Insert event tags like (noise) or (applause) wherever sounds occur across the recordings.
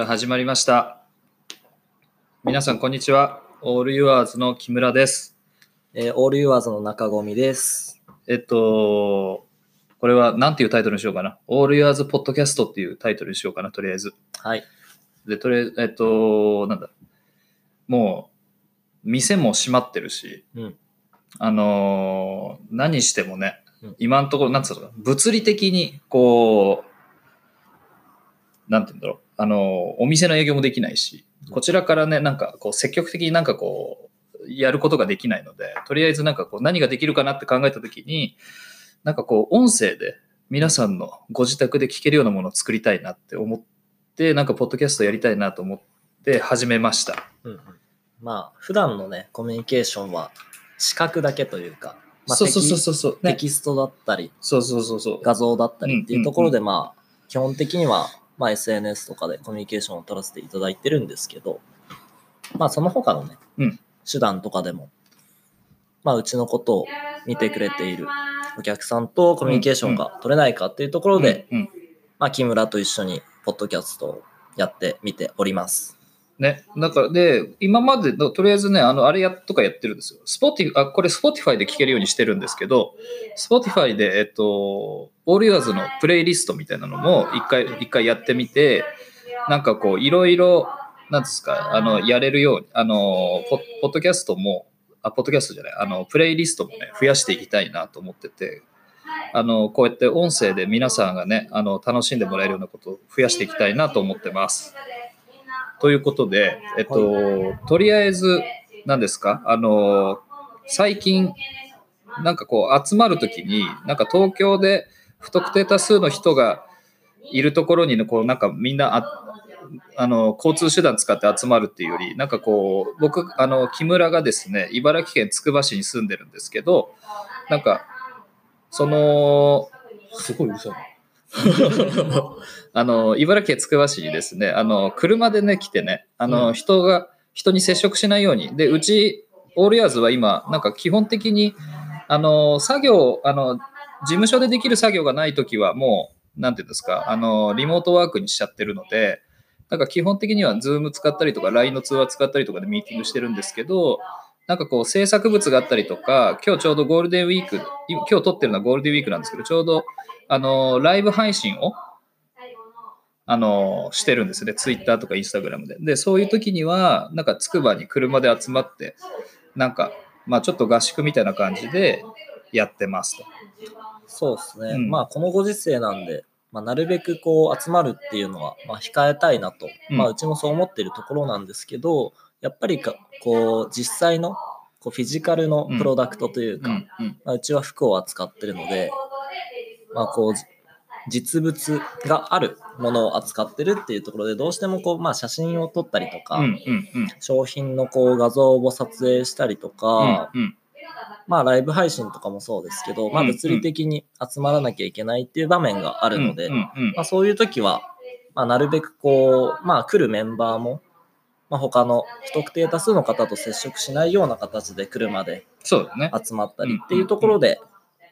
じゃあ始まりました。皆さんこんにちは。オールユアーズの木村です。えーオールユアーズの中込です。えっと、これは何ていうタイトルにしようかな。オールユアーズポッドキャストっていうタイトルにしようかな、とりあえず。はい。で、とりあえず、えっと、なんだ。もう、店も閉まってるし、うん。あのー何してもね、うん今のところ、なんつうの物理的に、こう、なんて言うんだろう、あのーお店の営業もできないし、こちらからね、なんかこう、積極的になんかこう、やることができないので、とりあえずなんかこう、何ができるかなって考えたときに、なんかこう、音声で皆さんのご自宅で聞けるようなものを作りたいなって思って、なんかポッドキャストやりたいなと思って始めました。うんうん。まあ、普段のね、コミュニケーションは視覚だけというか、まあ、そうそうそうテそうそう、キテキストだったり、そうそうそうそう。画像だったりっていうところで、うんまあ、基本的には、まあ、SNS とかでコミュニケーションを取らせていただいてるんですけど、まあ、その他のね、うん手段とかでも、まあ、うちのことを見てくれているお客さんとコミュニケーションが取れないかっていうところで、うんうんまあ、木村と一緒にポッドキャストをやってみております。ね、だからで、今までのとりあえずね、あの、あれやとかやってるんですよ。スポティあ、これ Spotify で聴けるようにしてるんですけど、Spotify で、えっと、オールユアーズのプレイリストみたいなのも一回、一回やってみて、なんかこう、いろいろ、なんですか、あの、やれるように、あの、ポッポッドキャストも、あ、ポッドキャストじゃない、あの、プレイリストもね、増やしていきたいなと思ってて、あの、こうやって音声で皆さんがね、あの、楽しんでもらえるようなことを増やしていきたいなと思ってます。ということで、えっと、とりあえず、何ですかあの、最近、なんかこう、集まるときに、なんか東京で不特定多数の人がいるところにね、こう、なんかみんなあ、あの、交通手段使って集まるっていうより、なんかこう、僕、あの、木村がですね、茨城県つくば市に住んでるんですけど、なんか、その、すごいうるさい。(laughs) あの、茨城県つくば市にですね、あの、車でね、来てね、あの、うん人が、人に接触しないように。で、うち、オールヤーズは今、なんか基本的に、あの、作業、あの、事務所でできる作業がないときはもう、なんていうんですか、あの、リモートワークにしちゃってるので、なんか基本的には Zoom 使ったりとか LINE の通話使ったりとかでミーティングしてるんですけど、なんかこう制作物があったりとか、今日ちょうどゴールデンウィーク、今今日撮ってるのはゴールデンウィークなんですけど、ちょうどあのライブ配信をあのしてるんですね、ツイッターとかインスタグラムで。で、そういう時には、なんかつくばに車で集まって、なんか、まあちょっと合宿みたいな感じでやってますと。そうですね。うんまあ、このご時世なんで、まあ、なるべくこう集まるっていうのは、まあ、控えたいなと、うんまあ、うちもそう思ってるところなんですけど、やっぱりかこう実際のこうフィジカルのプロダクトというか、うん、うん。まあ、うちは服を扱ってるので、まあ、こうじ実物があるものを扱ってるっていうところでどうしてもこう、まあ、写真を撮ったりとか。商品のこう画像を撮影したりとか、うん、うん。まあライブ配信とかもそうですけど、まあうん物理的に集まらなきゃいけないっていう場面があるので。まあそういう時は、まあなるべくこう、まあ来るメンバーも、まあ他の不特定多数の方と接触しないような形で車で。集まったりっていうところで、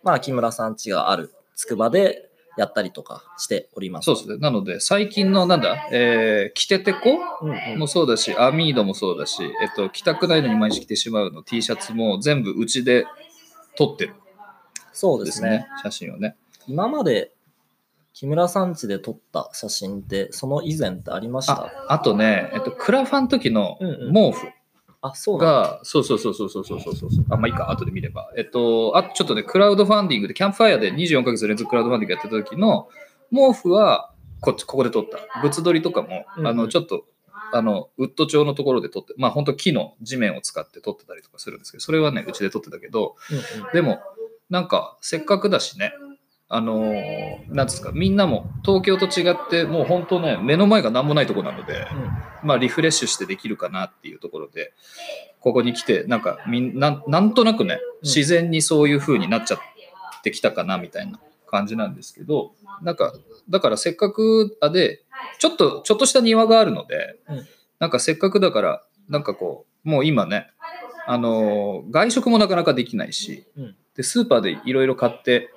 まあ木村さん家があるつくばでやったりとかしております。そうですね。なので、最近の、なんだ、えー、キテテコうんうんもそうだし、アミードもそうだし、えっと、着たくないのに毎日着てしまうの T シャツも全部うちで撮ってるそうですすね。、写真をね。今まで木村さん家で撮った写真ってその以前ってありました？ああとね、えっと、クラファンの時のうんうん毛布あ、そうなんだ。が、そうそうそうそうそうそうそうそう。あ、まあいいか、後で見れば。えっと、あちょっとね、クラウドファンディングで、キャンプファイヤーで24ヶ月連続クラウドファンディングやってた時の毛布は、こっち、ここで撮った。物撮りとかも、うんうんあの、ちょっと、あの、ウッド調のところで撮って、まあ本当木の地面を使って撮ってたりとかするんですけど、それはね、うちで撮ってたけど、うんうんでも、なんか、せっかくだしね、あのー。なんですか、みんなも東京と違って、もう本当ね、目の前が何もないとこなので、まあ、リフレッシュしてできるかなっていうところで、ここに来て、なんかみんなん、なんとなくね、自然にそういう風になっちゃってきたかなみたいな感じなんですけど、なんか、だからせっかくあで、ちょっと、ちょっとした庭があるので、うん。なんかせっかくだから、なんかこう、もう今ね、あのー外食もなかなかできないし、うん。で、スーパーでいろいろ買って、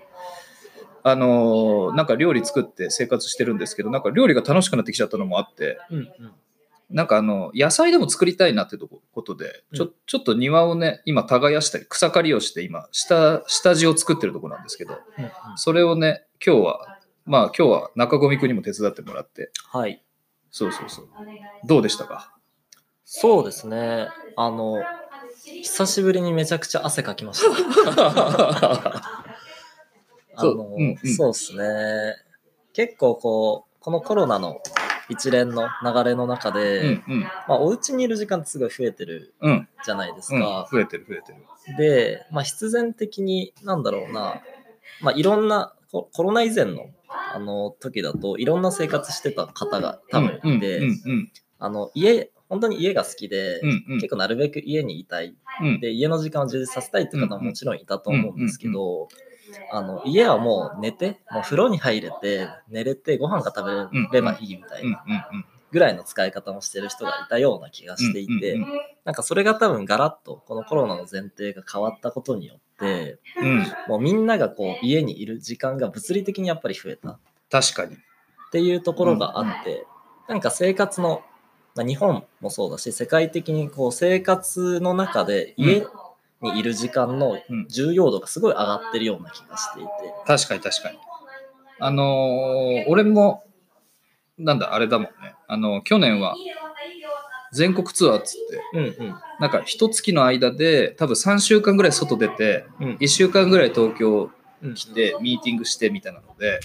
あのーなんか料理作って生活してるんですけど、なんか料理が楽しくなってきちゃったのもあって、うんうん。なんかあの、野菜でも作りたいなってとこことで、ちょ、うちょっと庭をね、今耕したり、草刈りをして今、下、下地を作ってるとこなんですけど、うんうんそれをね、今日は、まあ今日は中込くんにも手伝ってもらって、はい。そうそうそう。どうでしたか？そうですね。あの、久しぶりにめちゃくちゃ汗かきました。(laughs) あそうの、うんうんそうですね。結構こう、このコロナの一連の流れの中で、うんうん。まあ、お家にいる時間ってすごい増えてるうん。じゃないですうんか。増えてる増えてる。で、まあ、必然的に、なんだろうな、まあ、いろんなココロナ以前のあの時だといろんな生活してた方が多分いて、うんうんあの家本当に家が好きで、うんうん結構なるべく家にいたいうん。で家の時間を充実させたいっていう方ももちろんいたと思うんですけど、あの家はもう寝てもう風呂に入れて寝れてご飯が食べればいいみたいなぐらいの使い方もしてる人がいたような気がしていて、なんかそれが多分ガラッとこのコロナの前提が変わったことによってうん。うん。もうみんながこう家にいる時間が物理的にやっぱり増えたっ確かに。ていうところがあって、なんか生活の、まあ、日本もそうだし世界的にこう生活の中で家にいる時間のうん重要度がすごい上がってるような気がしていて、確かに確かに。あのー俺も、なんだ、あれだもんね。あの、去年は全国ツアーっつって、うんうん。なんか一月の間で多分3週間ぐらい外出て、うん。1週間ぐらい東京うん。来てミーティングしてみたいなので、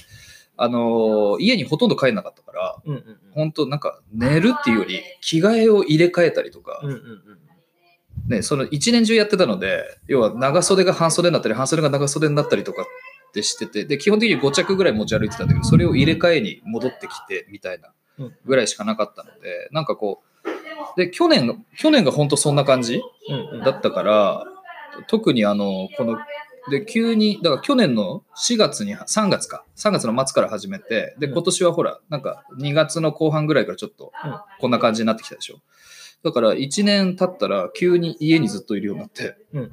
あのー家にほとんど帰んなかったから、うんうん。本当なんか寝るっていうより着替えを入れ替えたりとか、うんうんうんね、その一年中やってたので、要は長袖が半袖になったり、半袖が長袖になったりとかってしてて、で、基本的に5着ぐらい持ち歩いてたんだけど、それを入れ替えに戻ってきてみたいなうん。ぐらいしかなかったので、なんかこう、で、去年が、去年が本当そんな感じだったから、特にあの、この、で、急に、だから去年の4月に、3月か、3月の末から始めて、で、うん。今年はほら、なんか2月の後半ぐらいからちょっとうん。こんな感じになってきたでしょ。だから1年経ったら急に家にずっといるようになって、うんうん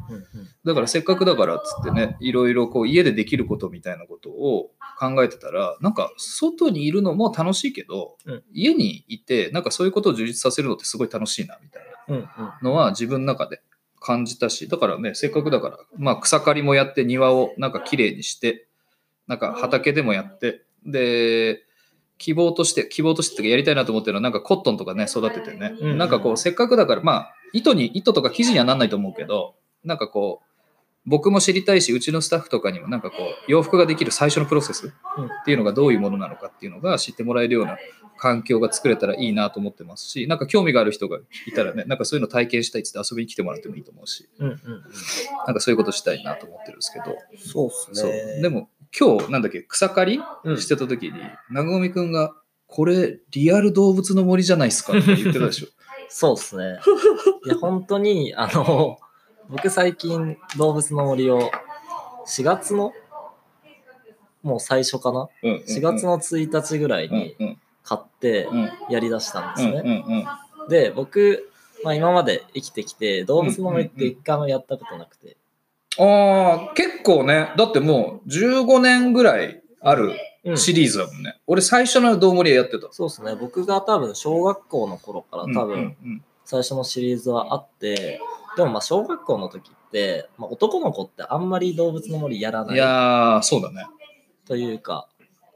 だからせっかくだからっつってね、いろいろこう家でできることみたいなことを考えてたら、なんか外にいるのも楽しいけど、うん。家にいて、なんかそういうことを充実させるのってすごい楽しいなみたいな。のは自分の中で感じたし、だからね、せっかくだから、まあ草刈りもやって庭をなんか綺麗にして、なんか畑でもやって、で、希望として、希望としてっていうかやりたいなと思ってるのは、なんかコットンとかね、育ててね、なんかこう、せっかくだから、まあ、糸に、糸とか生地にはなんないと思うけど、なんかこう、僕も知りたいし、うちのスタッフとかにもなんかこう、洋服ができる最初のプロセスっていうのがどういうものなのかっていうのが知ってもらえるような環境が作れたらいいなと思ってますし、なんか興味がある人がいたらね、なんかそういうの体験したいっつって遊びに来てもらってもいいと思うし、うんうんなんかそういうことしたいなと思ってるんですけど、そうっすね。でも今日なんだっけ草刈うんりしてた時に、なごみくんがこれリアル動物の森じゃないですかって言ってたでしょ。(laughs) そうっすね。いや、本当に、あの、僕最近動物の森を4月のもう最初かな？うんうんうん ?4 月の1日ぐらいうんにうん買ってうんやりだしたんですうんうんね。うんで、僕、まあ、今まで生きてきて動物の森って一回もやったことなくて。ああ、結構ね、だってもう15年ぐらいあるうんシリーズだもんね。俺最初のどうもりはやってた。そうですね。僕が多分小学校の頃から多分ん最初のシリーズはあって、でもまあ小学校の時って、まあ、男の子ってあんまり動物の森やらうん。ないいやー、そうだね。というか、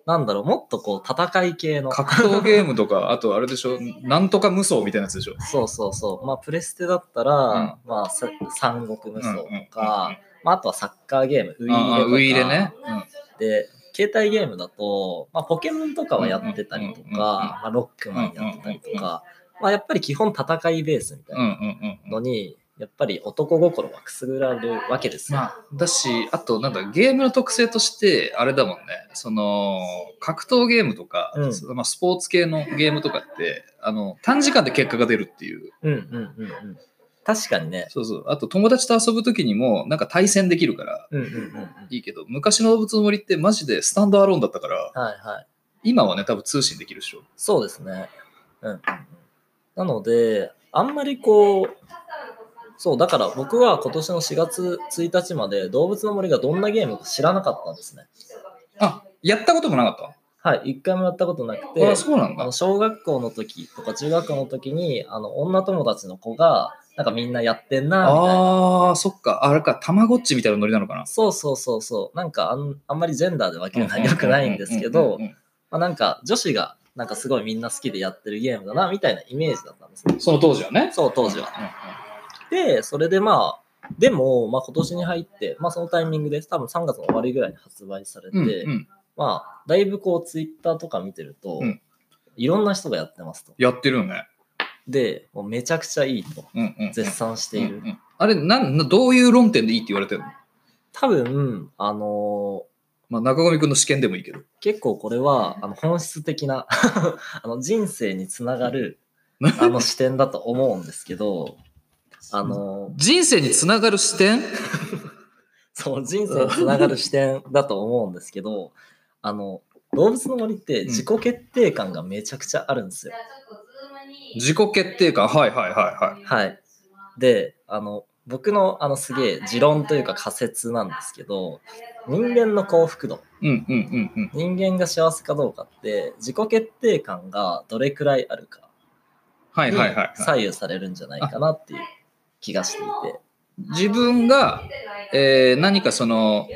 なんだろう、もっとこう戦い系の。格闘ゲームとか、(laughs) あとあれでしょ、なんとか無双みたいなやつでしょ。(laughs) そうそうそう。まあプレステだったら、まあさ三国無双とか、まああとはサッカーゲーム、ウイイレウイイレね。で、携帯ゲームだと、まあポケモンとかはやってたりとか、うんうんうんうんまあロックマンやってたりとか、まあやっぱり基本戦いベースみたいうんうんなうんうん。のに、やっぱり男心がくすぐられるわけですよ。まあ、だし、あと、なんだ、ゲームの特性として、あれだもんね、その、格闘ゲームとか、うんまあ、スポーツ系のゲームとかって、あの、短時間で結果が出るっていう。うんうんうんうん。確かにね。そうそう。あと、友達と遊ぶときにも、なんか対戦できるから。いいけど、昔の動物の森ってマジでスタンドアローンだったから、はいはい。今はね、多分通信できるでしょ。そうですね。うんうんうん。なので、あんまりこう、そう、だから僕は今年の4月1日まで動物の森がどんなゲームか知らなかったんですね。あ、やったこともなかった？はい、一回もやったことなくて、あ、そうなんだあの。小学校の時とか中学校の時にあの女友達の子がなんかみんなやってんなみたいなああ、そっか。あれか、たまごっちみたいなノリなのかな？そうそうそうそうなんかあんあんまりジェンダーで分けるのは良くないんですけどまあなんか女子がなんかすごいみんな好きでやってるゲームだなみたいなイメージだったんですねその当時はね。そう当時はうんうんでそれでまあでも、まあ、今年に入って、まあ、そのタイミングで多分3月の終わりぐらいに発売されて、うんうん。まあだいぶこうツイッターとか見てると、うん。いろんな人がやってますと。やってるよね。でもうめちゃくちゃいいと。うんうんうん。絶賛している、うんうん。あれなんな、どういう論点でいいって言われてるの？多分あのまあ、中込君の試験でもいいけど。結構これはあの本質的な (laughs) あの人生につながるあの視点だと思うんですけどあの人生につながる視点？(laughs) そう人生につながる視点だと思うんですけどあの動物の森って自己決定感がめちゃくちゃあるんですよ。自己決定感。はいはいはいはい。はい、であの僕のあのすげえ持論というか仮説なんですけど人間の幸福度うんうんうんうん。人間が幸せかどうかって自己決定感がどれくらいあるかはいはい、はい。左右されるんじゃないかなっていう気がしていて。自分が、えー何かその、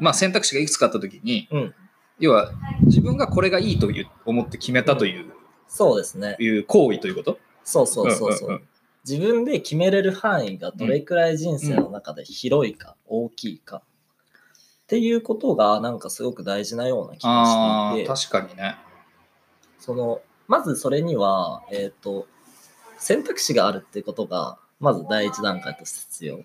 まあ、選択肢がいくつかあったときに、うん、要は自分がこれがいいという思って決めたという,、そうですね。いう行為ということ？そうそうそうそう。んんん自分で決めれる範囲がどれくらい人生の中で広いか、大きいかっていうことがなんかすごく大事なような気がしていて、確かにね。そのまずそれには、えっ、と、選択肢があるってことが、まず第一段階として必要。うん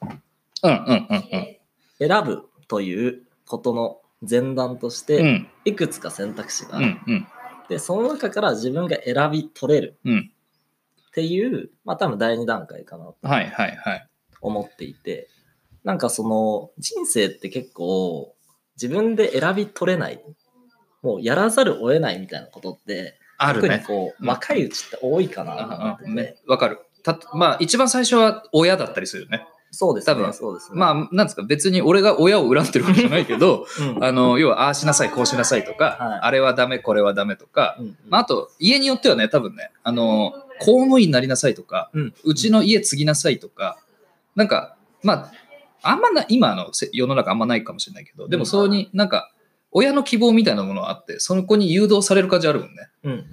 うんうんうん。選ぶということの前段として、うんいくつか選択肢がある。うんうんで、その中から自分が選び取れるうん。っていう、まあ多分第二段階かなとはいはいはい。思っていて、なんかその人生って結構自分で選び取れない、もうやらざるを得ないみたいなことって、あるね。特にこう、うん若いうちって多いかなと思ってて、うんうんねわかる。たまあ、一番最初は親だったりするよね。そうですね。多分そうですね。まあ、なんですか、別に俺が親を恨んでるわけじゃないけど、(laughs) うん、あの、要は、ああしなさい、こうしなさいとか、はいあれはダメ、これはダメとか、うんうんまあ、あと、家によってはね、多分ね、あの、公務員になりなさいとか、うんうちの家継ぎなさいとか、なんか、まあ、あんまな、今のせ世の中あんまないかもしれないけど、でもそうになんか、親の希望みたいなものがあって、その子に誘導される感じあるもんね。うんうん、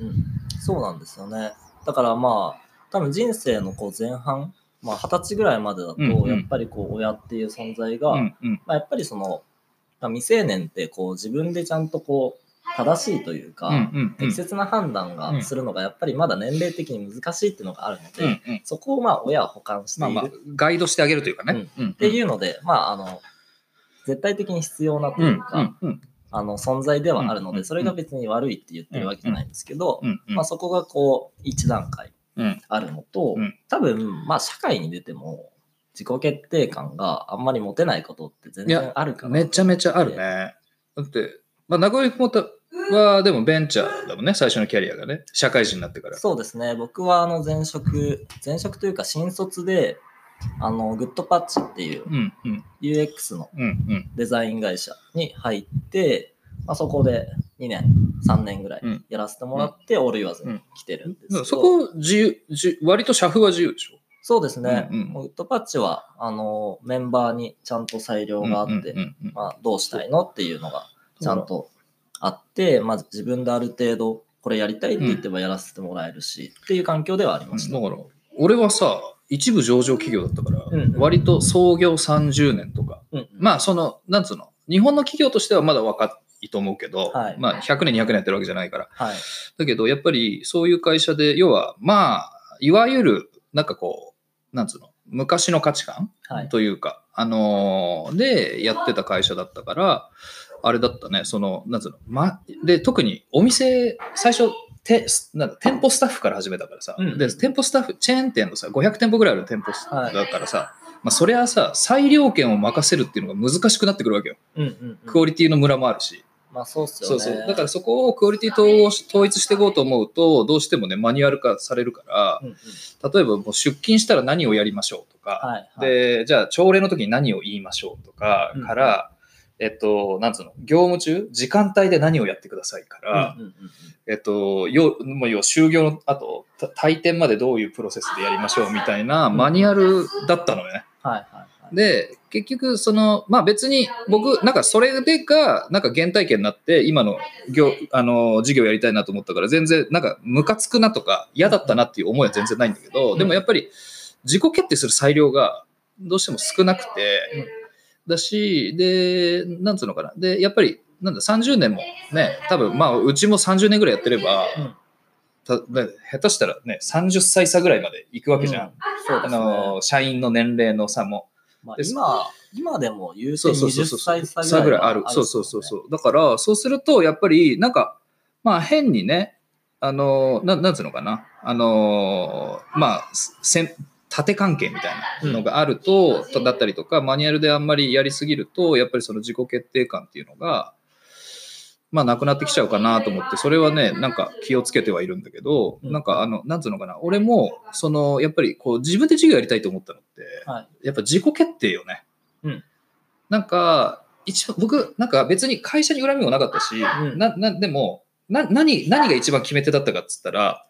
そうなんですよね。だからまあ、多分人生のこう前半、まあ二十歳ぐらいまでだと、うんうん。やっぱりこう親っていう存在が、うんうん。まあ、やっぱりその、まあ、未成年ってこう自分でちゃんとこう正しいというか、うんうんうん。適切な判断がするのがやっぱりまだ年齢的に難しいっていうのがあるので、うんうん。そこをまあ親は補完している。まあまあ、ガイドしてあげるというかね。うん。っていうので、まああの絶対的に必要なとうんいうか、うんうんあの存在ではあるので、うんそれが別に悪いって言ってるわけじゃないんですけど、うんうんまあ、そこがこう一段階。うんあるのと、うん。多分まあ社会に出ても自己決定感があんまり持てないことって全然あるから。めちゃめちゃあるね。だって、まあ、名古屋君はでもベンチャーだもんね、最初のキャリアがね。社会人になってから。そうですね。僕はあの前職前職というか新卒であのグッドパッチっていううんうん。UX のうんうん。デザイン会社に入って、まあ、そこで2年3年ぐらいうん。やらせてもらって、オール言わずに来てるんですけど、そこ自由自由、割と社風は自由でしょ？そうですね、うんうんもうグッドパッチはあのメンバーにちゃんと裁量があって、うんうんうんうん。まあ、どうしたいのっていうのがちゃんとあって、まず自分である程度これやりたいって言ってばやらせてもらえるし、っていう環境ではありました。だから、俺はさ、一部上場企業だったから、うん。うん割と創業30年とか、うん。うんまあ、その、なんつうの、日本の企業としてはまだ若いと思うけど、はいまあ、100年、200年やってるわけじゃないから。はい。だけど、やっぱりそういう会社で、要は、まあ、いわゆる、なんかこう、なんつうの、昔の価値観はい。というか、あのーで、やってた会社だったから、あれだったね、その、なんつうの、ま、で、特にお店、最初、てなんだ店舗スタッフから始めたからさ、うんで、店舗スタッフ、チェーン店のさ、500店舗ぐらいある店舗はいだからさ、まあ、そりゃさ、裁量権を任せるっていうのが難しくなってくるわけよ。うんうんうんクオリティのムラもあるし。まあそうっすよね。そうそう。だからそこをクオリティ統統一していこうと思うと、どうしてもね、マニュアル化されるからう、んうん例えばもう出勤したら何をやりましょうとか、はいはい。で、じゃあ朝礼の時に何を言いましょうとかうんから、えっと、なんつうの、業務中、時間帯で何をやってくださいから、うんうんうんえっと、よもう要は就業の後、た退店までどういうプロセスでやりましょうみたいなマニュアルだったのよね。はいはいはい。で、結局、その、まあ別に僕、なんかそれでが、なんか原体験になって、今の業、あの、事業やりたいなと思ったから、全然、なんかムカつくなとか、嫌だったなっていう思いは全然ないんだけど、うんでもやっぱり、自己決定する裁量がどうしても少なくて、だし、で、なんつうのかな。で、やっぱり、なんだ、30年もね、多分、まあ、うちも30年ぐらいやってれば、うんただ下手したらね、30歳差ぐらいまで行くわけじゃん。うんそうあ。の、社員の年齢の差も。まあ、今、今でも言うてそうそうそうそう20歳差差ぐらいある。そうそうそうそう。だから、そうすると、やっぱり、なんか、まあ、変にね、あの、ななんつうのかな。あの、まあ、せん縦関係みたいなのがあると、とだったりとか、マニュアルであんまりやりすぎると、やっぱりその自己決定感っていうのが、まあ、なくなってきちゃうかなと思って、それはね、なんか気をつけてはいるんだけど、うんなんか、あの、なんつうのかな。俺も、その、やっぱり、こう、自分で授業やりたいと思ったのって、はい。やっぱ自己決定よね。うんなんか、一番、僕、なんか別に会社に恨みもなかったし、んな、な、でも、な、何、何が一番決め手だったかっつったら、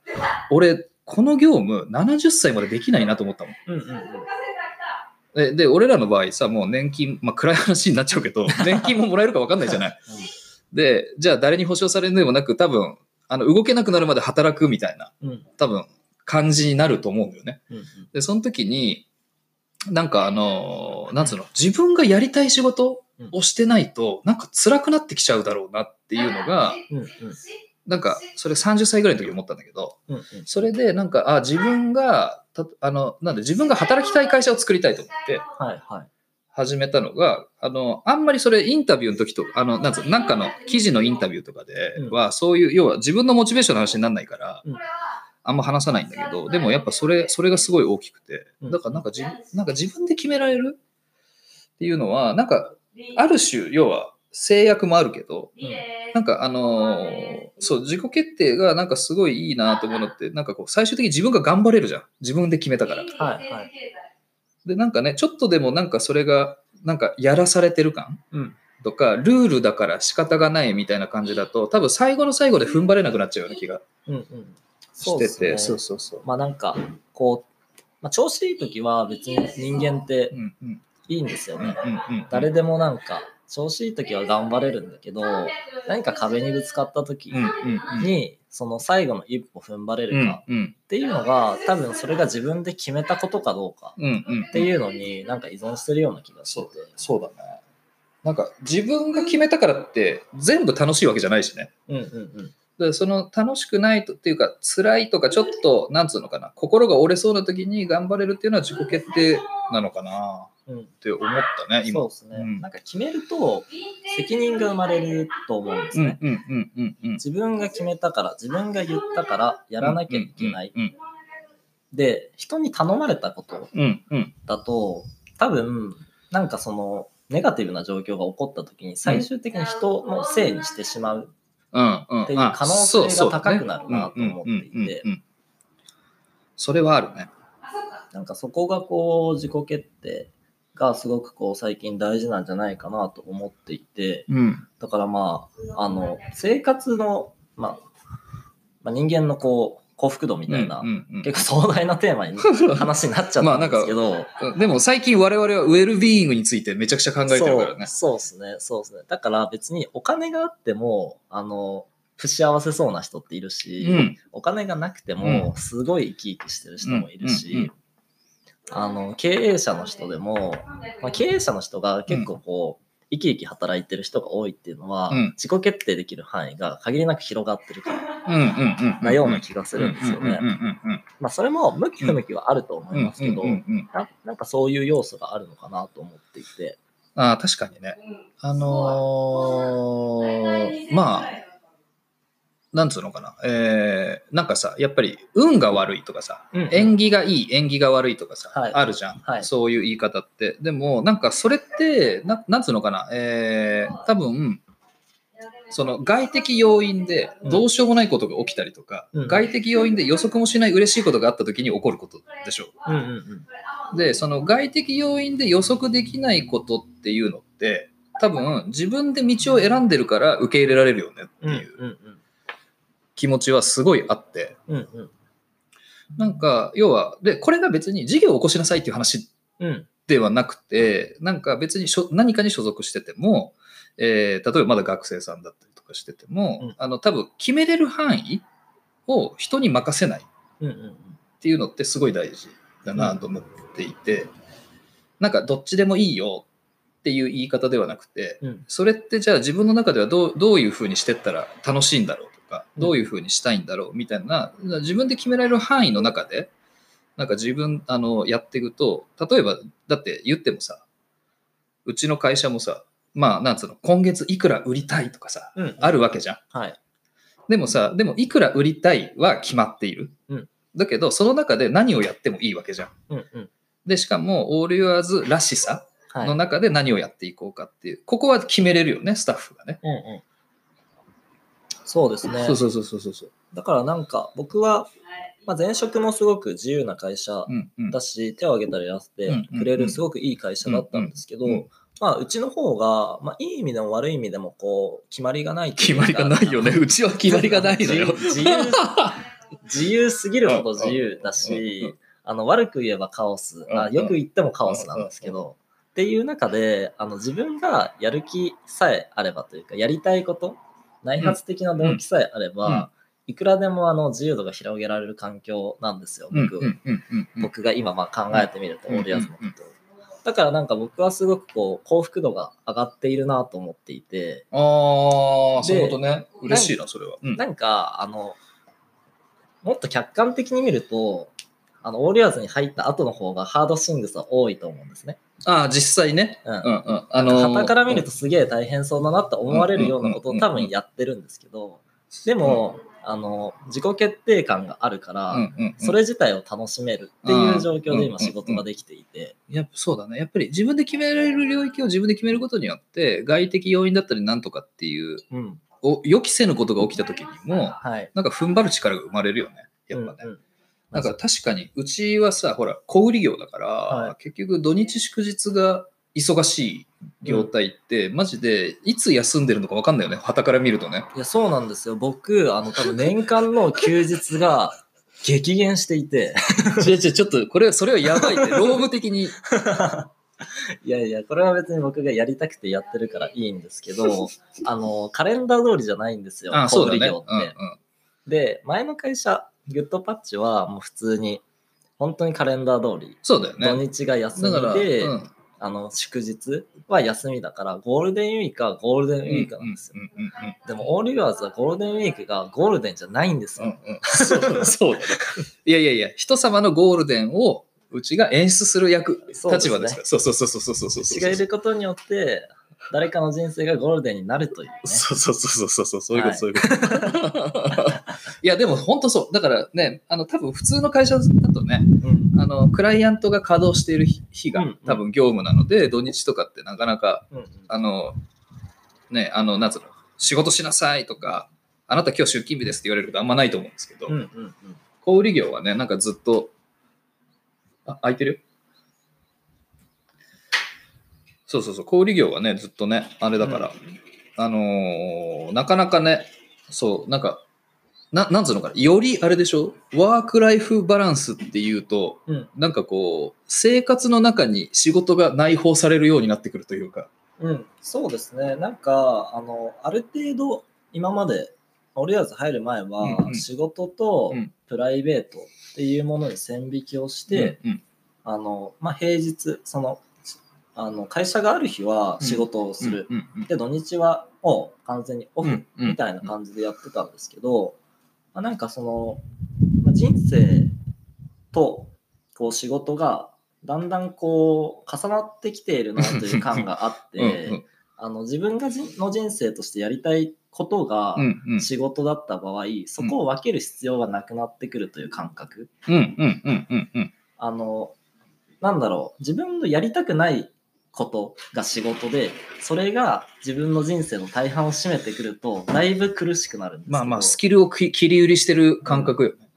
俺、この業務70歳までできないなと思ったもん。うんうんうん。で、で俺らの場合さ、もう年金、まあ暗い話になっちゃうけど、(laughs) 年金ももらえるか分かんないじゃない。で、じゃあ誰に保証されるのでもなく、多分、あの、動けなくなるまで働くみたいな、うん。うん多分、感じになると思うんだよね。うんで、その時に、なんかあのーなんつうの、自分がやりたい仕事をしてないと、なんか辛くなってきちゃうだろうなっていうのが、うんうん。なんか、それ30歳ぐらいの時思ったんだけど、うんうん。それでなんか、あ、自分が、たあの、なんで自分が働きたい会社を作りたいと思ってはいはい。始めたのが、あの、あんまりそれインタビューの時と、あの、なんなんかの記事のインタビューとかでは、そういう、要は自分のモチベーションの話にならないから、うんあんま話さないんだけど、でもやっぱそれ、それがすごい大きくて、うんだからなんか自分、なんか自分で決められる？っていうのは、なんか、ある種、要は制約もあるけど、なんかあのーそう、自己決定がなんかすごいいいなと思うのって、なんかこう、最終的に自分が頑張れるじゃん。自分で決めたから。はいはい。で、なんかね、ちょっとでもなんかそれが、なんかやらされてる感うん。とか、ルールだから仕方がないみたいな感じだと、多分最後の最後で踏ん張れなくなっちゃうような気が。してて、そうですねそうそうそう。まあなんか、こう、まあ、調子いい時は別に人間っていいんですようんね。誰でもなんか、調子いい時は頑張れるんだけど、何か壁にぶつかった時に、その最後の一歩踏ん張れうんるかうんっていうのが、多分それが自分で決めたことかどうかうんうんっていうのになんか依存してるような気がしてて。そうだね。なんか自分が決めたからって全部楽しいわけじゃないしね。うんうんうん。でその楽しくないとっていうか辛いとかちょっとなんつうのかな心が折れそうな時に頑張れるっていうのは自己決定なのかなうん、って思ったね今そうですね、うんなんか決めると責任が生まれると思うんですね。うんうんうんうんうん自分が決めたから、自分が言ったからやらなきゃいけない。うんで、人に頼まれたことうんうんだと、多分、なんかその、ネガティブな状況が起こった時に最終的に人のせいにしてしまう。うんうん。っていう可能性が高くなるなと思っていて。それはあるね。なんかそこがこう、自己決定がすごくこう、最近大事なんじゃないかなと思っていて、うん。だからまあ、あの、生活の、まあ、まあ、人間のこう、幸福度みたいな、うんうんうん。結構壮大なテーマに (laughs) 話になっちゃったんですけど、でも最近我々はウェルビーイングについてめちゃくちゃ考えてるからね。そうですね、そうですね。だから別にお金があっても、あの、不幸せそうな人っているし、うん。お金がなくても、すごい生き生きしてる人もいるし、うんうんうん。あの、経営者の人でも、まあ、経営者の人が結構こう、生き生き働いてる人が多いっていうのは、うん自己決定できる範囲が限りなく広がってるからうんうんうんなような気がするんですよね。まあそれも向き不向きはあると思いますけど、ななんかそういう要素があるのかなと思っていて。ああ、確かにね。あのーまあ、なんつうのかな？えー、なんかさ、やっぱり運が悪いとかさ、うん縁起がいい、縁起が悪いとかさ、はいあるじゃん、はいそういう言い方って。でも、なんかそれって、ななんつうのかな？えー、多分、その外的要因でどうしようもないことが起きたりとか、うん外的要因で予測もしない嬉しいことがあった時に起こることでしょう。うんうんうん。で、その外的要因で予測できないことっていうのって、多分自分で道を選んでるから受け入れられるよねってうんいううん気持ちはすごいあって、うんうん。なんか要は、で、これが別に事業を起こしなさいっていう話うん。ではなくて、なんか別にしょ何かに所属してても、えー例えばまだ学生さんだったりとかしてても、うん。あの多分決めれる範囲を人に任せないっうんうん。ていうのってすごい大事だなと思っていて、なんかどっちでもいいよっていう言い方ではなくて、うんそれってじゃあ自分の中ではどうどういうふうにしてったら楽しいんだろうとか、うんどういうふうにしたいんだろうみたいな、自分で決められる範囲の中で、なんか自分、あの、やっていくと、例えば、だって言ってもさ、うちの会社もさ、まあ、なんつうの、今月いくら売りたいとかさ、うんあるわけじゃん。はいでもさ、でもいくら売りたいは決まっている。うんだけど、その中で何をやってもいいわけじゃん。うんうんで、しかも、オールユアーズらしさはいの中で何をやっていこうかっていう、ここは決めれるよね、スタッフがね。うんうん。そうですね。そうそうそうそうそう。そう。だからなんか僕は、まあ、前職もすごく自由な会社うんうん。だし、手を挙げたらやらせてくれるすごくいい会社だったんですけど、うんうん。うんまあ、うちの方が、まあ、いい意味でも悪い意味でもこう決まりがないとい決まりがないよね。(laughs) うちは決まりがないのよ。自由自由すぎるほど自由だうんうんし、あの悪く言えばカオス、あうんよく言ってもカオスなんですけど、っていう中であの自分がやる気さえあればというかやりたいこと内発的な動機さえあれば、うん。いくらでもあの自由度が広げられる環境なんですよ僕,、うん。うん。うん。うん。僕が今まあ考えてみると、うん。オールヤズのことをだからなんか僕はすごくこう幸福度が上がっているなと思っていて、ああ、そういうことね。で嬉しいな、それは。うん。なんか、あの、もっと客観的に見ると、あの、オールヤーズに入った後の方がハードシングスは多いと思うんですね。ああ、実際ね。うん。うんうん。あのー旗から見るとすげえ大変そうだなって思われるようなことを多分やってるんですけど、でも、あの、自己決定感があるから、それ自体を楽しめるっていう状況で今仕事ができていて、やっぱそうだね。やっぱり自分で決められる領域を自分で決めることによって、外的要因だったりなんとかっていう、うん。お予期せぬことが起きた時にも、はい。なんか踏ん張る力が生まれるよね。やっぱね。うんうんなんか確かに、うちはさ、ほら、小売業だから、はい結局土日祝日が忙しい業態って、マジでいつ休んでるのか分かんないよね。旗から見るとね。いや、そうなんですよ。僕、あの、多分年間の休日が (laughs) 激減していて、違う違う、ちょっと、これ、それはやばいって、(laughs) 労務的に。いやいや、これは別に僕がやりたくてやってるからいいんですけど、あの、カレンダー通りじゃないんですよ、あそうだね。小売業って。で、前の会社、グッドパッチはもう普通に、本当にカレンダー通り、そうだよね。土日が休みで、うんあの、祝日は休みだから、ゴールデンウィークはゴールデンウィークなんですよ。でも、オールユアーズはゴールデンウィークがゴールデンじゃないんですよ。うんうんそう。いやいやいや、人様のゴールデンをうちが演出する役、立場ですから。そうそうそうそうそうそうそう。血がいることによって、誰かの人生がゴールデンになるというね。そうそうそうそうそう、そういうこと、はいそういうこと。いや、でも本当そう。だからね、あの、多分普通の会社だとね、うん。あの、クライアントが稼働している日日がうん多分業務なので、土日とかってなかなか、うんうんあの、ね、あの、なんつうの、仕事しなさいとか、あなた今日出勤日ですって言われることあんまないと思うんですけど、うんうんうん。小売業はね、なんかずっと、あ、空いてる？よそうそうそう、小売業はね、ずっとね、あれだから、あのーなかなかね、そう、なんか、ななんつうのかな、よりあれでしょ、ワークライフバランスっていうと、うん。なんかこう、生活の中に仕事が内包されるようになってくるというか、うん、そうですね。なんか、あの、ある程度、今まで、オリアーズ入る前は、仕事とうん。プライベートっていうものに線引きをして、うんあの、まあ、平日、その、あの、会社がある日は仕事をする。で、土日はもう完全にオフみたいな感じでやってたんですけど、まあ、なんかその、まあ、人生とこう仕事がだんだんこう重なってきているなという感があって、(laughs) うんうん。あの自分がじの人生としてやりたいことがうんうん。仕事だった場合、そこを分ける必要がなくなってくるという感覚。うん。うん。うん。うん。うん。あの、なんだろう、自分のやりたくないことが仕事で、それが自分の人生の大半を占めてくると、だいぶ苦しくなるんですまあまあ、スキルをき切り売りしてる感覚よ。ね。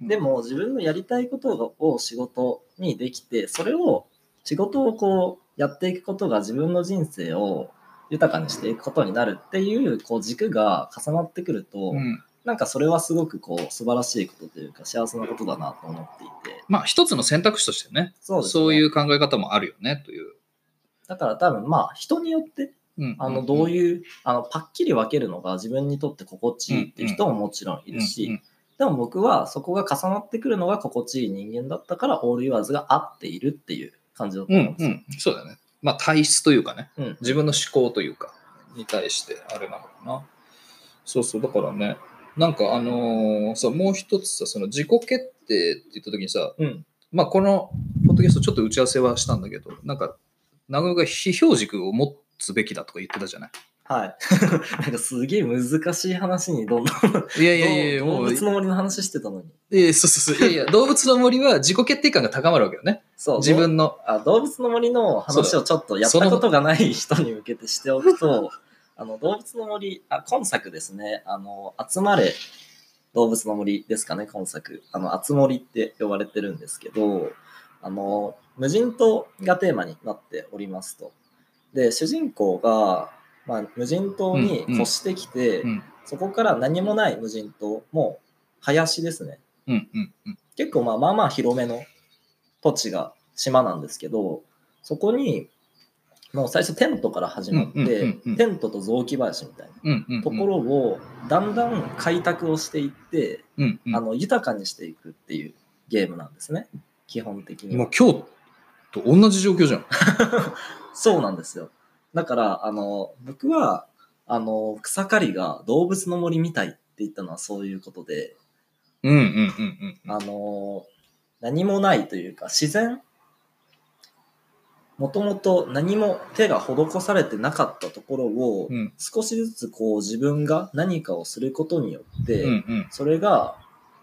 でも自分のやりたいことを仕事にできて、それを仕事をこうやっていくことが自分の人生を豊かにしていくことになるっていうこう軸が重なってくると、うん。なんかそれはすごくこう素晴らしいことというか幸せなことだなと思っていて。まあ一つの選択肢としてね、そうね。そういう考え方もあるよねという。だから多分まあ人によってうん。あのどうういう、あのパッキリ分けるのが自分にとって心地いいっていう人ももちろんいるし、んうん。でも僕はそこが重なってくるのが心地いい人間だったからオール言わずが合っているっていう感じだとうん思うんですよ。うん、そうだね。まあ体質というかね、うん。自分の思考というか、に対してあれなのかな。そうそう、だからね、なんかあのーさ、もう一つさ、その自己決定って言った時にさ、うん。まあこのポッドキャストちょっと打ち合わせはしたんだけど、なんか、長野が非標軸を持つべきだとか言ってたじゃない？はい。(laughs) なんかすげえ難しい話にどんどんいやいやいや、動もう、物の森の話してたのに。いやそうそうそう、いやいや、動物の森は自己決定感が高まるわけよね。そう自分の。あ動物の森の話をちょっとやったことがない人に向けてしておくと、(laughs) あの動物の森、あ今作ですね、あの集まれ動物の森ですかね、今作。あの、集森って呼ばれてるんですけど、あの、無人島がテーマになっておりますと。で、主人公が、まあ、無人島に越してきて、うん、そこから何もない無人島、もう林ですね。うん、うん、うん。結構まあまあまあ広めの土地が島なんですけどそこにもう最初テントから始まって、うんうんうんうんテントと雑木林みたいなうん、うん。ところをだんだん開拓をしていって、うん、うん。あの豊かにしていくっていうゲームなんですね基本的にはもう今日と同じ状況じゃん。(laughs) そうなんですよだからあの僕はあの草刈りが動物の森みたいって言ったのはそういうことでうん、うん、うん、うん。あの何もないというか自然？もともと何も手が施されてなかったところを、うん少しずつこう自分が何かをすることによって。それが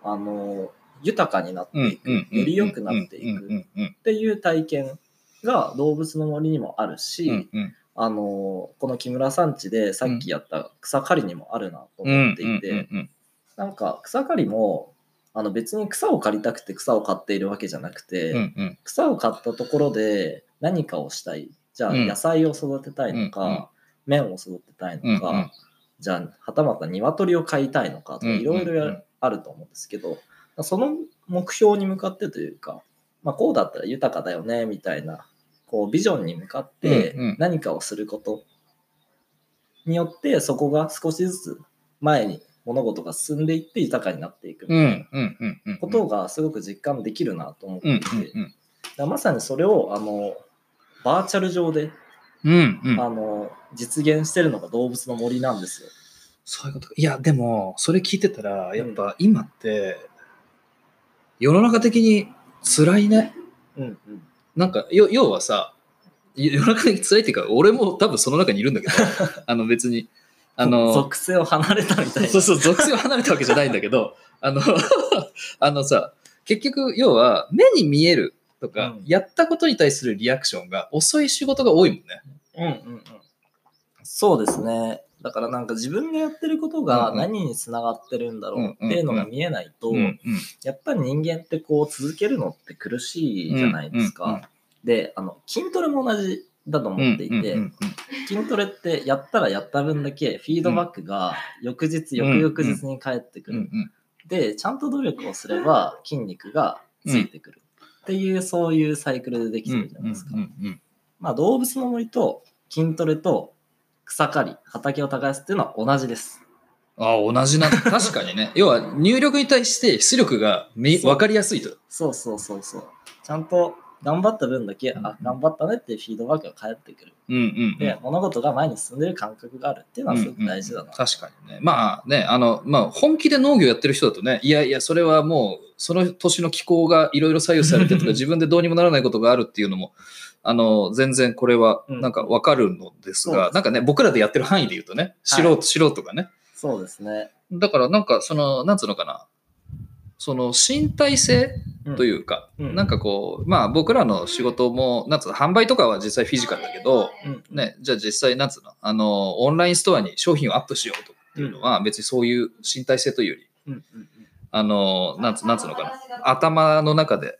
あの豊かになっていく、より良くなっていくっ、ていう体験が動物の森にもあるし、あのこの木村さんちでさっきやった草刈りにもあるなと、思っていて、なんか草刈りもあの別に草を刈りたくて草を刈っているわけじゃなくて、草を刈ったところで何かをしたいじゃあ野菜を育てたいのか、麺を育てたいのか、じゃあはたまた鶏を飼いたいのかとかいろいろあると思うんですけど、その目標に向かってというか、まあ、こうだったら豊かだよねみたいなこうビジョンに向かってうんうん何かをすることによってそこが少しずつ前に物事が進んでいって豊かになっていくみたいなうん、うん、うん、うん。ことがすごく実感できるなと思っうん、ていて、まさにそれをあのバーチャル上で、うん、うん。あの実現してるのが動物の森なんですよ。そういうことか。いや、でも、それ聞いてたら、やっぱ今って、世の中的に辛いね。うんうん、なんか、よ要はさ、世の中的に辛いっていうか、俺も多分その中にいるんだけど、(laughs) あの別に、あの、属性を離れたみたいな。そうそう、属性を離れたわけじゃないんだけど、(laughs) あの、(laughs) あのさ、結局、要は、目に見えるとか、うんやったことに対するリアクションが遅い仕事が多いもんね。うんうんうん、そうですね。だからなんか自分がやってることが何につながってるんだろうっていうのが見えないと、やっぱり人間ってこう続けるのって苦しいじゃないですか。であの筋トレも同じだと思っていて、筋トレってやったらやった分だけフィードバックが翌日、翌々日に返ってくる。で、ちゃんと努力をすれば筋肉がついてくる。っていう、そういうサイクルでできてるじゃないですか。まあ、動物の森と筋トレと草刈り、畑を耕すっていうのは同じです。ああ、同じな。(laughs) 確かにね。要は、入力に対して出力がみ分かりやすいと。そうそうそうそう。ちゃんと頑張った分だけ、うんあ、頑張ったねっていうフィードバックが返ってくる。うんうんうんで、物事が前に進んでる感覚があるっていうのはすごく大事だな。確かにね。まあね、あの、まあ本気で農業やってる人だとね、いやいや、それはもう、その年の気候がいろいろ左右されてとか、(laughs) 自分でどうにもならないことがあるっていうのも、あの、全然これはなんかわかるのですが、そうですなんかね、僕らでやってる範囲で言うとね、素人、はい。素人がね。そうですね。だからなんか、その、なんつうのかな、その身体性うん。というか、うん。なんかこう、まあ僕らの仕事も、なんつうの、販売とかは実際フィジカルだけど、うん。ね、じゃあ実際、なんつうの、あの、オンラインストアに商品をアップしようとかっていうのは、別にそういう身体性というより、うん。うん。うん。あの、なんつなんつうのかな、頭の中で。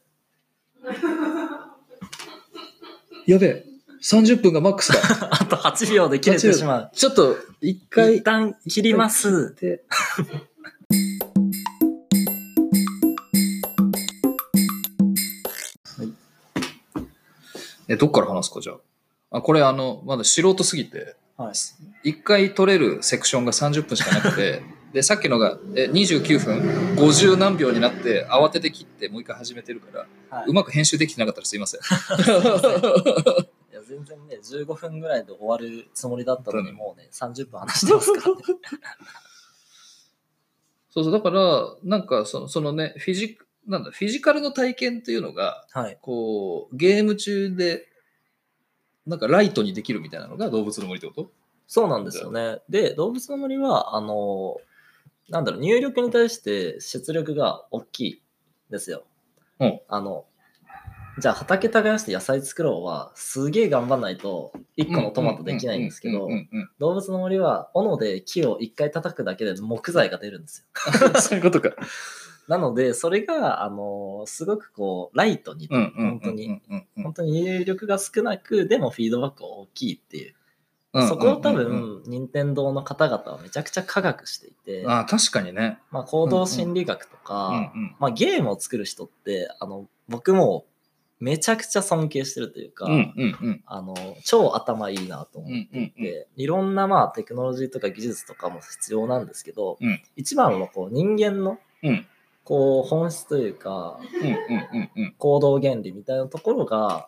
やべえ。30分がマックスだ。(laughs) あと8秒で切れてしまう。ちょっと、一一回。旦切ります。で (laughs) え、どっから話すか、じゃあ。あ、これあの、まだ素人すぎて、はい。一回取れるセクションが30分しかなくて、で、さっきのがえ29分50何秒になって、慌てて切ってもう一回始めてるから、はいうまく編集できてなかったらすいません。いや全然ね、15分ぐらいで終わるつもりだったのに、うんもうね、30分話してますからね。(laughs) そうそう、だから、なんかその、そのね、フィジなんだ、フィジカルの体験っていうのが、はい。こう、ゲーム中で、なんかライトにできるみたいなのが動物の森ってこと？そうなんですよね。で、動物の森は、あの、なんだろう、入力に対して出力が大きいですよ。うんあの、じゃあ畑耕して野菜作ろうは、すげえ頑張んないと、1個のトマトできないんですけど動物の森は、斧で木を1回叩くだけで木材が出るんですよ。う (laughs) んそういうことか。なので、それが、あの、すごくこう、ライトに、本当に、本当に入力が少なく、でもフィードバックが大きいっていう。うんそこを多分、任天堂の方々はめちゃくちゃ科学していて、ああ、確かにね。まあ、行動心理学とか、うんうんまあ、ゲームを作る人って、あの、僕もめちゃくちゃ尊敬してるというか、うんうんうん。あの、超頭いいなと思っていて、うんうんいろんなまあテクノロジーとか技術とかも必要なんですけど、うん。一番はこう人間のうん。こう本質というか、うんうんうんうん。行動原理みたいなところが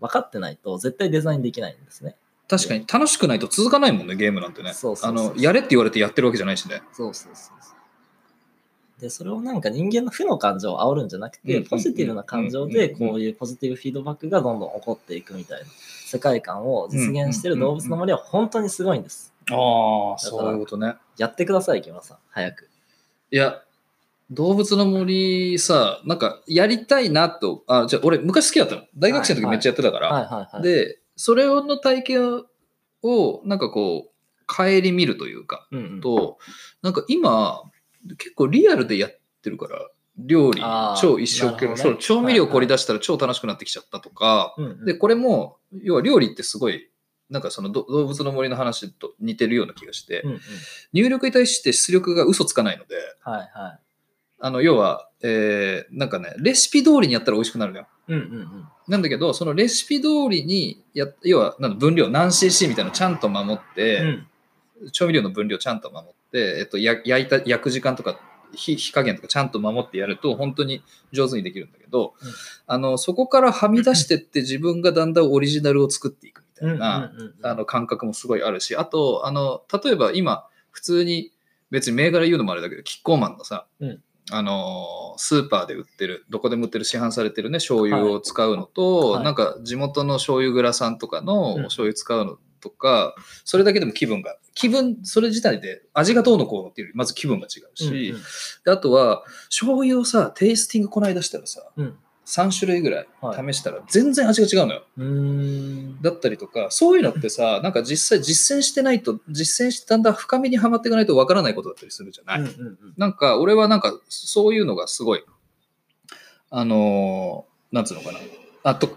分かってないと絶対デザインできないんですね。確かに楽しくないと続かないもんね、ゲームなんてね。そうそうそうそうあの、やれって言われてやってるわけじゃないしね。そうそうそうそう。で、それをなんか人間の負の感情を煽るんじゃなくて、ポジティブな感情でこういうポジティブフィードバックがどんどん起こっていくみたいな世界観を実現してる動物の森は本当にすごいんです。ああ、だからそういうことね。やってください、木村さん。早く。いや、動物の森さ、なんかやりたいなと、あ、じゃあ俺昔好きだったの。大学生の時めっちゃやってたから。はいはいはい。、で、それの体験を、なんかこう、顧みるというか、うんうん、と、なんか今、結構リアルでやってるから、料理超一生懸命、ね。そう調味料凝り出したら超楽しくなってきちゃったとか、うんうん。で、これも、要は料理ってすごい、なんかそのど動物の森の話と似てるような気がして、うんうん、入力に対して出力が嘘つかないので、はいはい。あの、要は、えー、なんかね、レシピ通りにやったら美味しくなるのよ。うんうんうん。なんだけど、そのレシピ通りにや、要は、なんだ分量、何 cc みたいなのちゃんと守って、うん調味料の分量ちゃんと守って、えっと、や焼いた、焼く時間とか、火火加減とかちゃんと守ってやると、本当に上手にできるんだけど、うん。あの、そこからはみ出してって自分がだんだんオリジナルを作っていくみたいな、あの、感覚もすごいあるし、あと、あの、例えば今、普通に、別に銘柄言うのもあれだけど、キッコーマンのさ、うんあの、スーパーで売ってる、どこでも売ってる市販されてるね、醤油を使うのと、はい。なんか地元の醤油蔵さんとかのうん醤油使うのとか、それだけでも気分が、気分、それ自体で味がどうのこうのっていうより、まず気分が違うし、うんうん。であとは、醤油をさ、テイスティングこないだしたらさ、うん3種類ぐらいはい試したら全然味が違うのよ。うーん。だったりとか、そういうのってさ、(laughs) なんか実際実践してないと、実践してだんだん深みにはまっていかないとわからないことだったりするじゃない？うんうんうんなんか、俺はなんか、そういうのがすごい、あのーなんつうのかな。あと、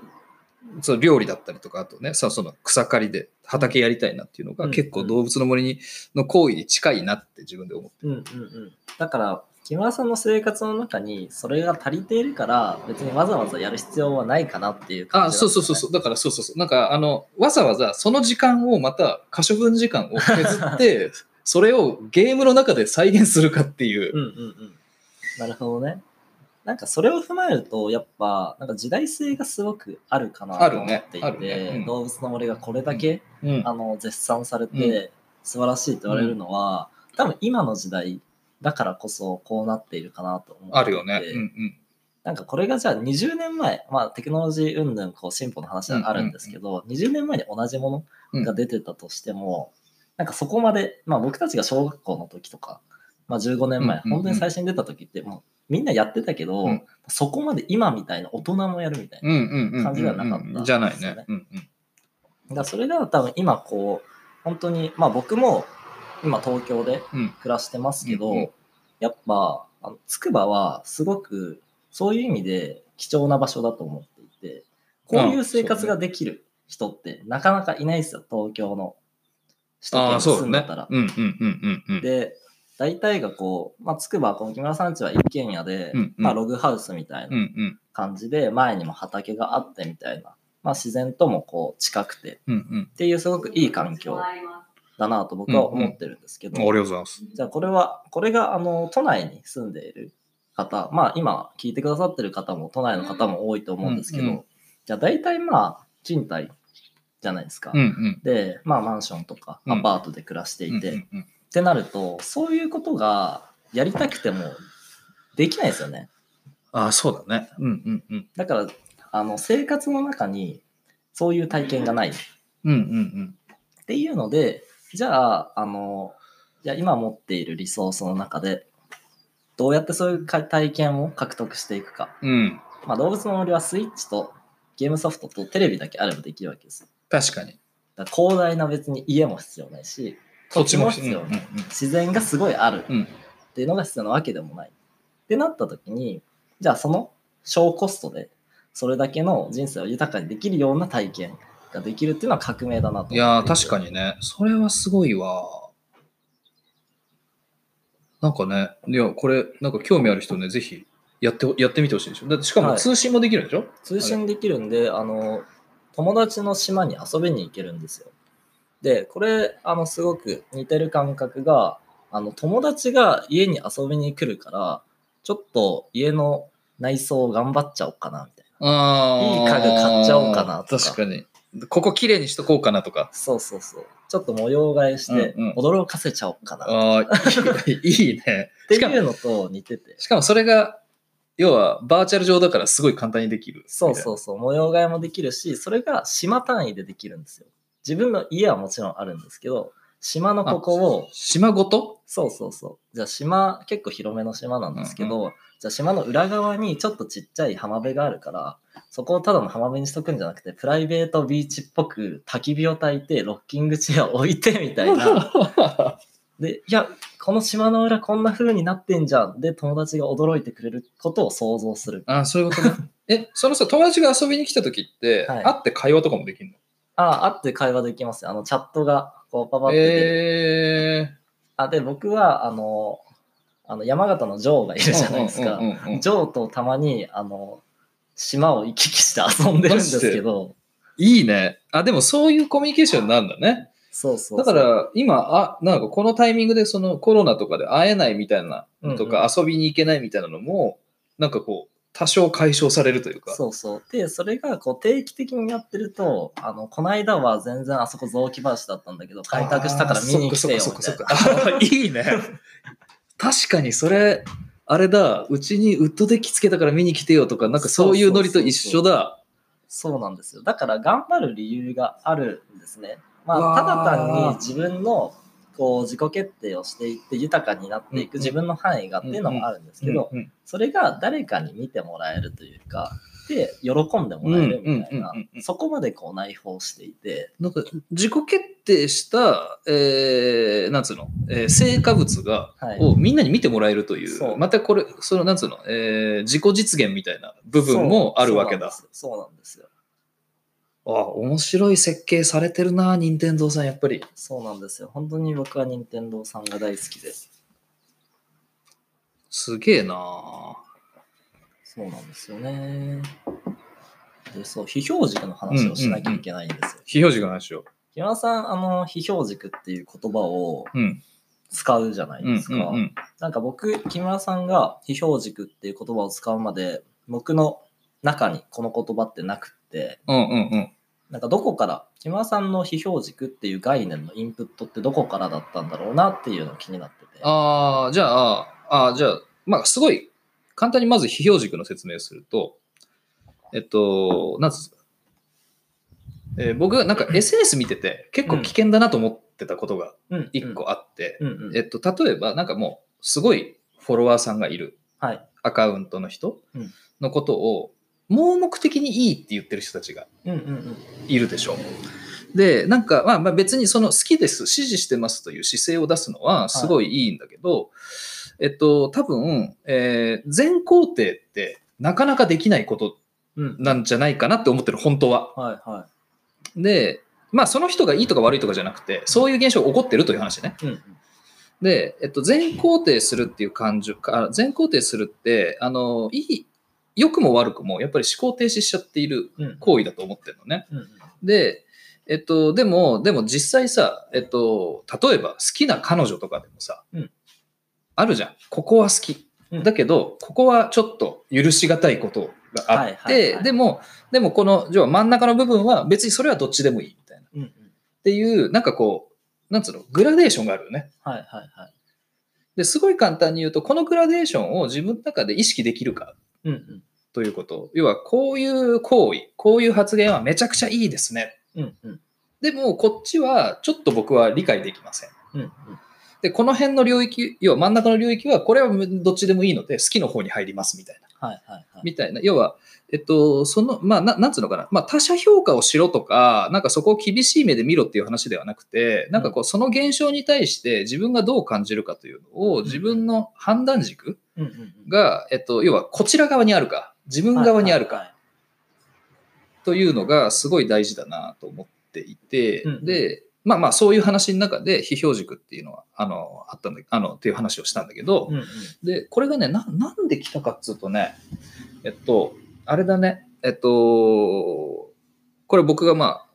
そう料理だったりとか、あとね、さその草刈りで畑やりたいなっていうのが、うん結構動物の森にの行為に近いなって自分で思って。うんうんうん。だから、木村さんの生活の中にそれが足りているから、別にわざわざやる必要はないかなっていう感あ、じそうそうそうそう。だからそうそうそう。なんか、あの、わざわざその時間をまた可処分時間を削って、(laughs) それをゲームの中で再現するかっていう。うんうんうん。なるほどね。なんかそれを踏まえると、やっぱ、なんか時代性がすごくあるかなと思っていて、あるねねうん動物の森がこれだけ、うんあの絶賛されうて素晴らしいと言われるのは、多分今の時代だからこそこうなっているかなと思ってあるよね。うんうん。なんかこれがじゃあ20年前、まあテクノロジー云々こう進歩の話はあるんですけど、20年前に同じものが出てたとしても、なんかそこまで、まあ僕たちが小学校の時とか、まあ15年前、うんうんうん本当に最初に出た時ってもうみんなやってたけど、うんそこまで今みたいな大人もやるみたいな。うんうんうんうん。感じではなかったじゃないねね。うんうん。だそれが多分今こう、本当に、まあ僕も今東京でうん暮らしてますけど、うんうんやっぱ、あの筑波はすごくそういう意味で貴重な場所だと思っていて、こういう生活ができる人ってなかなかいないですよ、東京の首都圏住んでたら。。うんうんうんうんうん。で、大体がこう、まあ、つくば、この木村さんちは一軒家で、うんうんまあ、ログハウスみたいうんなうん感じで、前にも畑があってみたいな、まあ、自然ともこう近くてうんうん。っていうすごくいい環境だなと僕は思ってるんですけど、ありがとうございます。じゃあこれは、これがあの都内に住んでいる方、まあ今聞いてくださってる方も都内の方も多いと思うんですけど、うんうんじゃあ大体まあ賃貸じゃないですか。うんうん。で、まあマンションとかうんアパートで暮らしていて、っうんうんてなると、そういうことがやりたくてもできないですよね。ああ、そうだね。うんうんうん。だから、あの生活の中にそういう体験がない。うんうんうん。っていうので、じゃあ、あの、じゃあ今持っているリソースの中で、どうやってそういうか体験を獲得していくか。うん。まあ、動物の森はスイッチとゲームソフトとテレビだけあればできるわけですよ。確かに。だ広大な別に家も必要ないし、土地も必要ない。うん自然がすごいあるうんうん。っていうのが必要なわけでもない。ってなった時に、じゃあその小コストでそれだけの人生を豊かにできるような体験ができるっていうのは革命だなといやー、確かに。にね。それはすごいわ。なんかね、いや、これ、なんか興味ある人ね、ぜひやって、やってみてほしいでしょ。だってしかもはい通信もできるんでしょ、通信できるんで、あの、友達の島に遊びに行けるんですよ。で、これ、あの、すごく似てる感覚が、あの、友達が家に遊びに来るから、ちょっと家の内装を頑張っちゃおうかな、みたいな。いい家具買っちゃおうかなとか確かに。ここ綺麗にしとこうかなとか。そうそうそう。ちょっと模様替えしてうんうん、驚かせちゃおうかな。っああ、いいね。(laughs) てしかもいうのと似てて。しかもそれが、要はバーチャル上だからすごい簡単にできる。そうそうそう。模様替えもできるし、それが島単位でできるんですよ。自分の家はもちろんあるんですけど、島のここを、島ごと？そうそうそう。じゃあ島、結構広めの島なんですけど、じゃあ島の裏側にちょっとちっちゃい浜辺があるから、そこをただの浜辺にしとくんじゃなくて、プライベートビーチっぽく焚き火を焚いて、ロッキングチェアを置いてみたいな。(laughs) で、いや、この島の裏こんな風になってんじゃん。で、友達が驚いてくれることを想像する。ああ、そういうことね。(laughs) え、そのさ、友達が遊びに来た時って、はい会って会話とかもできるの？ああ、会って会話できますよ。あの、チャットが、こう、パパって出る。えあ、で、僕は、あの、あの、山形のジョーがいるー。じゃないですかジョーとたまに、あの、島を行き来して遊んでるんですけど、いいね。あ、でもそういうコミュニケーションなんだね。そうそう。だから今、あ、なんかこのタイミングでそのコロナとかで会えないみたいなのとうんか遊びに行けないみたいなのも、なんかこう、多少解消されるというか。そうそう。で、それがこう定期的にやってると、あの、この間は全然あそこ雑木林だったんだけど、開拓したから見に来てよみたいかそっかそっな。いいね。確かにそれ、あれだ、うちにウッドデッキつけたから見に来てよとか、なんかそういうノリと一緒だ。そうなんですよ。だから頑張る理由があるんですね。まあ、ただ単に自分のこう自己決定をしていって豊かになっていうんく自分の範囲がっていうのもあるんですけど、それが誰かに見てもらえるというか、で、喜んでもらえるみたいなそこまでこう内包していて、なんか自己決定した、えー、なんつうの、えー成果物が、はい。をみんなに見てもらえるという、またこれ、そのなんつうの、えー自己実現みたいな部分もあるわけだ。そうそうなんですよ。あ、面白い設計されてるな、任天堂さん、やっぱり。そうなんですよ。本当に僕は任天堂さんが大好きです。すげえなそうなんですよね。で、そう、非表軸の話をしなきゃいけないんですよ。非表示の話を。木村さん、あの、非表軸っていう言葉をうん。使うじゃないうんですか。うんうん。なんか僕、木村さんが非表軸っていう言葉を使うまで、僕の中にこの言葉ってなくって、うんうんうん。なんかどこから、木村さんの非表軸っていう概念のインプットってどこからだったんだろうなっていうのが気になってて。ああ、じゃあ、あーじゃあ、まあ、すごい、簡単にまず非表軸の説明をすると、えっと、なんつうえー僕、なんか (laughs) SNS 見てて、結構危険だなと思ってたことがうん。一個あって。えっと、例えば、なんかもう、すごいフォロワーさんがいるはい。アカウントの人うんのことを、盲目的にいいって言ってる人たちがうんうんうん。いるでしょう。で、なんか、まあ、まあ別にその好きです、支持してますという姿勢を出すのはすごいいいんだけど、えっと、多分、えー全肯定ってなかなかできないことうん。なんじゃないかなって思ってる、本当は。はいはで、まあその人がいいとか悪いとかじゃなくて、そういう現象が起こってるという話ね。うんうんで、えっと、全肯定するっていう感情か、全肯定するって、あの、いい、良くも悪くも、やっぱり思考停止しちゃっているうん行為だと思ってるのね。うんうんで、えっと、でも、でも実際さ、えっと、例えば好きな彼女とかでもさ、うんあるじゃん。ここは好き。うんだけど、ここはちょっと許しがたいことがあって、でも、でもこの、要は真ん中の部分は別にそれはどっちでもいいみたいな。っうんうんていう、なんかこう、なんつうの、グラデーションがあるよね。はいはいはい。ですごい簡単に言うと、このグラデーションを自分の中で意識できるかうんうんということ。要は、こういう行為、こういう発言はめちゃくちゃいいですね。うんうんでも、こっちはちょっと僕は理解できません。うんうんで、この辺の領域、要は真ん中の領域は、これはどっちでもいいので、好きの方に入りますみたいな。はいはいはい。みたいな。要は、えっと、その、まあ、ななんつうのかな。まあ、他者評価をしろとか、なんかそこを厳しい目で見ろっていう話ではなくて、なんかこう、その現象に対して自分がどう感じるかというのを、自分の判断軸が、えっと、要はこちら側にあるか、自分側にあるか、はいというのがすごい大事だなと思っていて、うんで、まあまあそういう話の中で批評軸っていうのは、あの、あったんだ、あの、っていう話をしたんだけど、うんうんで、これがね、な、なんで来たかっつうとね、えっと、あれだね、えっと、これ僕がま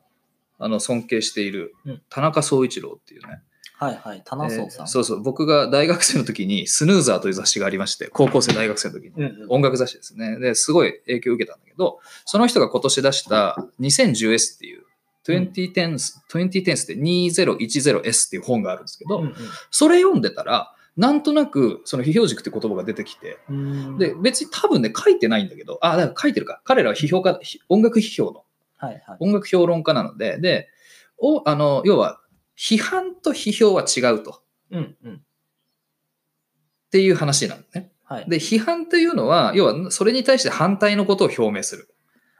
あ、あの、尊敬しているうん田中総一郎っていうね、はいはい。棚荘さん。えーそうそう、僕が大学生の時にスヌーザーという雑誌がありまして、高校生大学生の時に。うんうん音楽雑誌ですね。で、すごい影響を受けたんだけど、その人が今年出した 2010S っていう、2010s、2010s って 2010S っていう本があるんですけど、うんそれ読んでたら、なんとなくその批評軸って言葉が出てきて、うんで、別に多分ね、書いてないんだけど、あ、だから書いてるか。彼らは批評家、ひ音楽批評の、はいはい。音楽評論家なので、で、おあの要は、批判と批評は違うと。うんうん。っていう話なんだね。はい。で、批判というのは、要は、それに対して反対のことを表明する。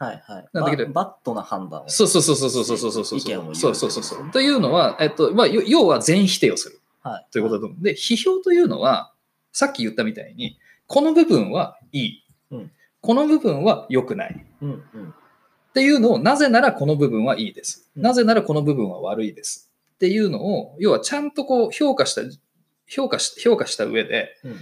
はいはい。なんだけどババットな判断を。そうそうそうそうそうそうそうそう。意見を言うそうそうそうそう。というのは、えっと、まあ、よ要は全否定をするはい。ということだと思う。で、批評というのは、さっき言ったみたいに、この部分はいい。うんこの部分は良くない。うんうん。っていうのを、なぜならこの部分はいいです。うんなぜならこの部分は悪いです。っていうのを、要はちゃんとこう評価した、評価し評価した上で、うん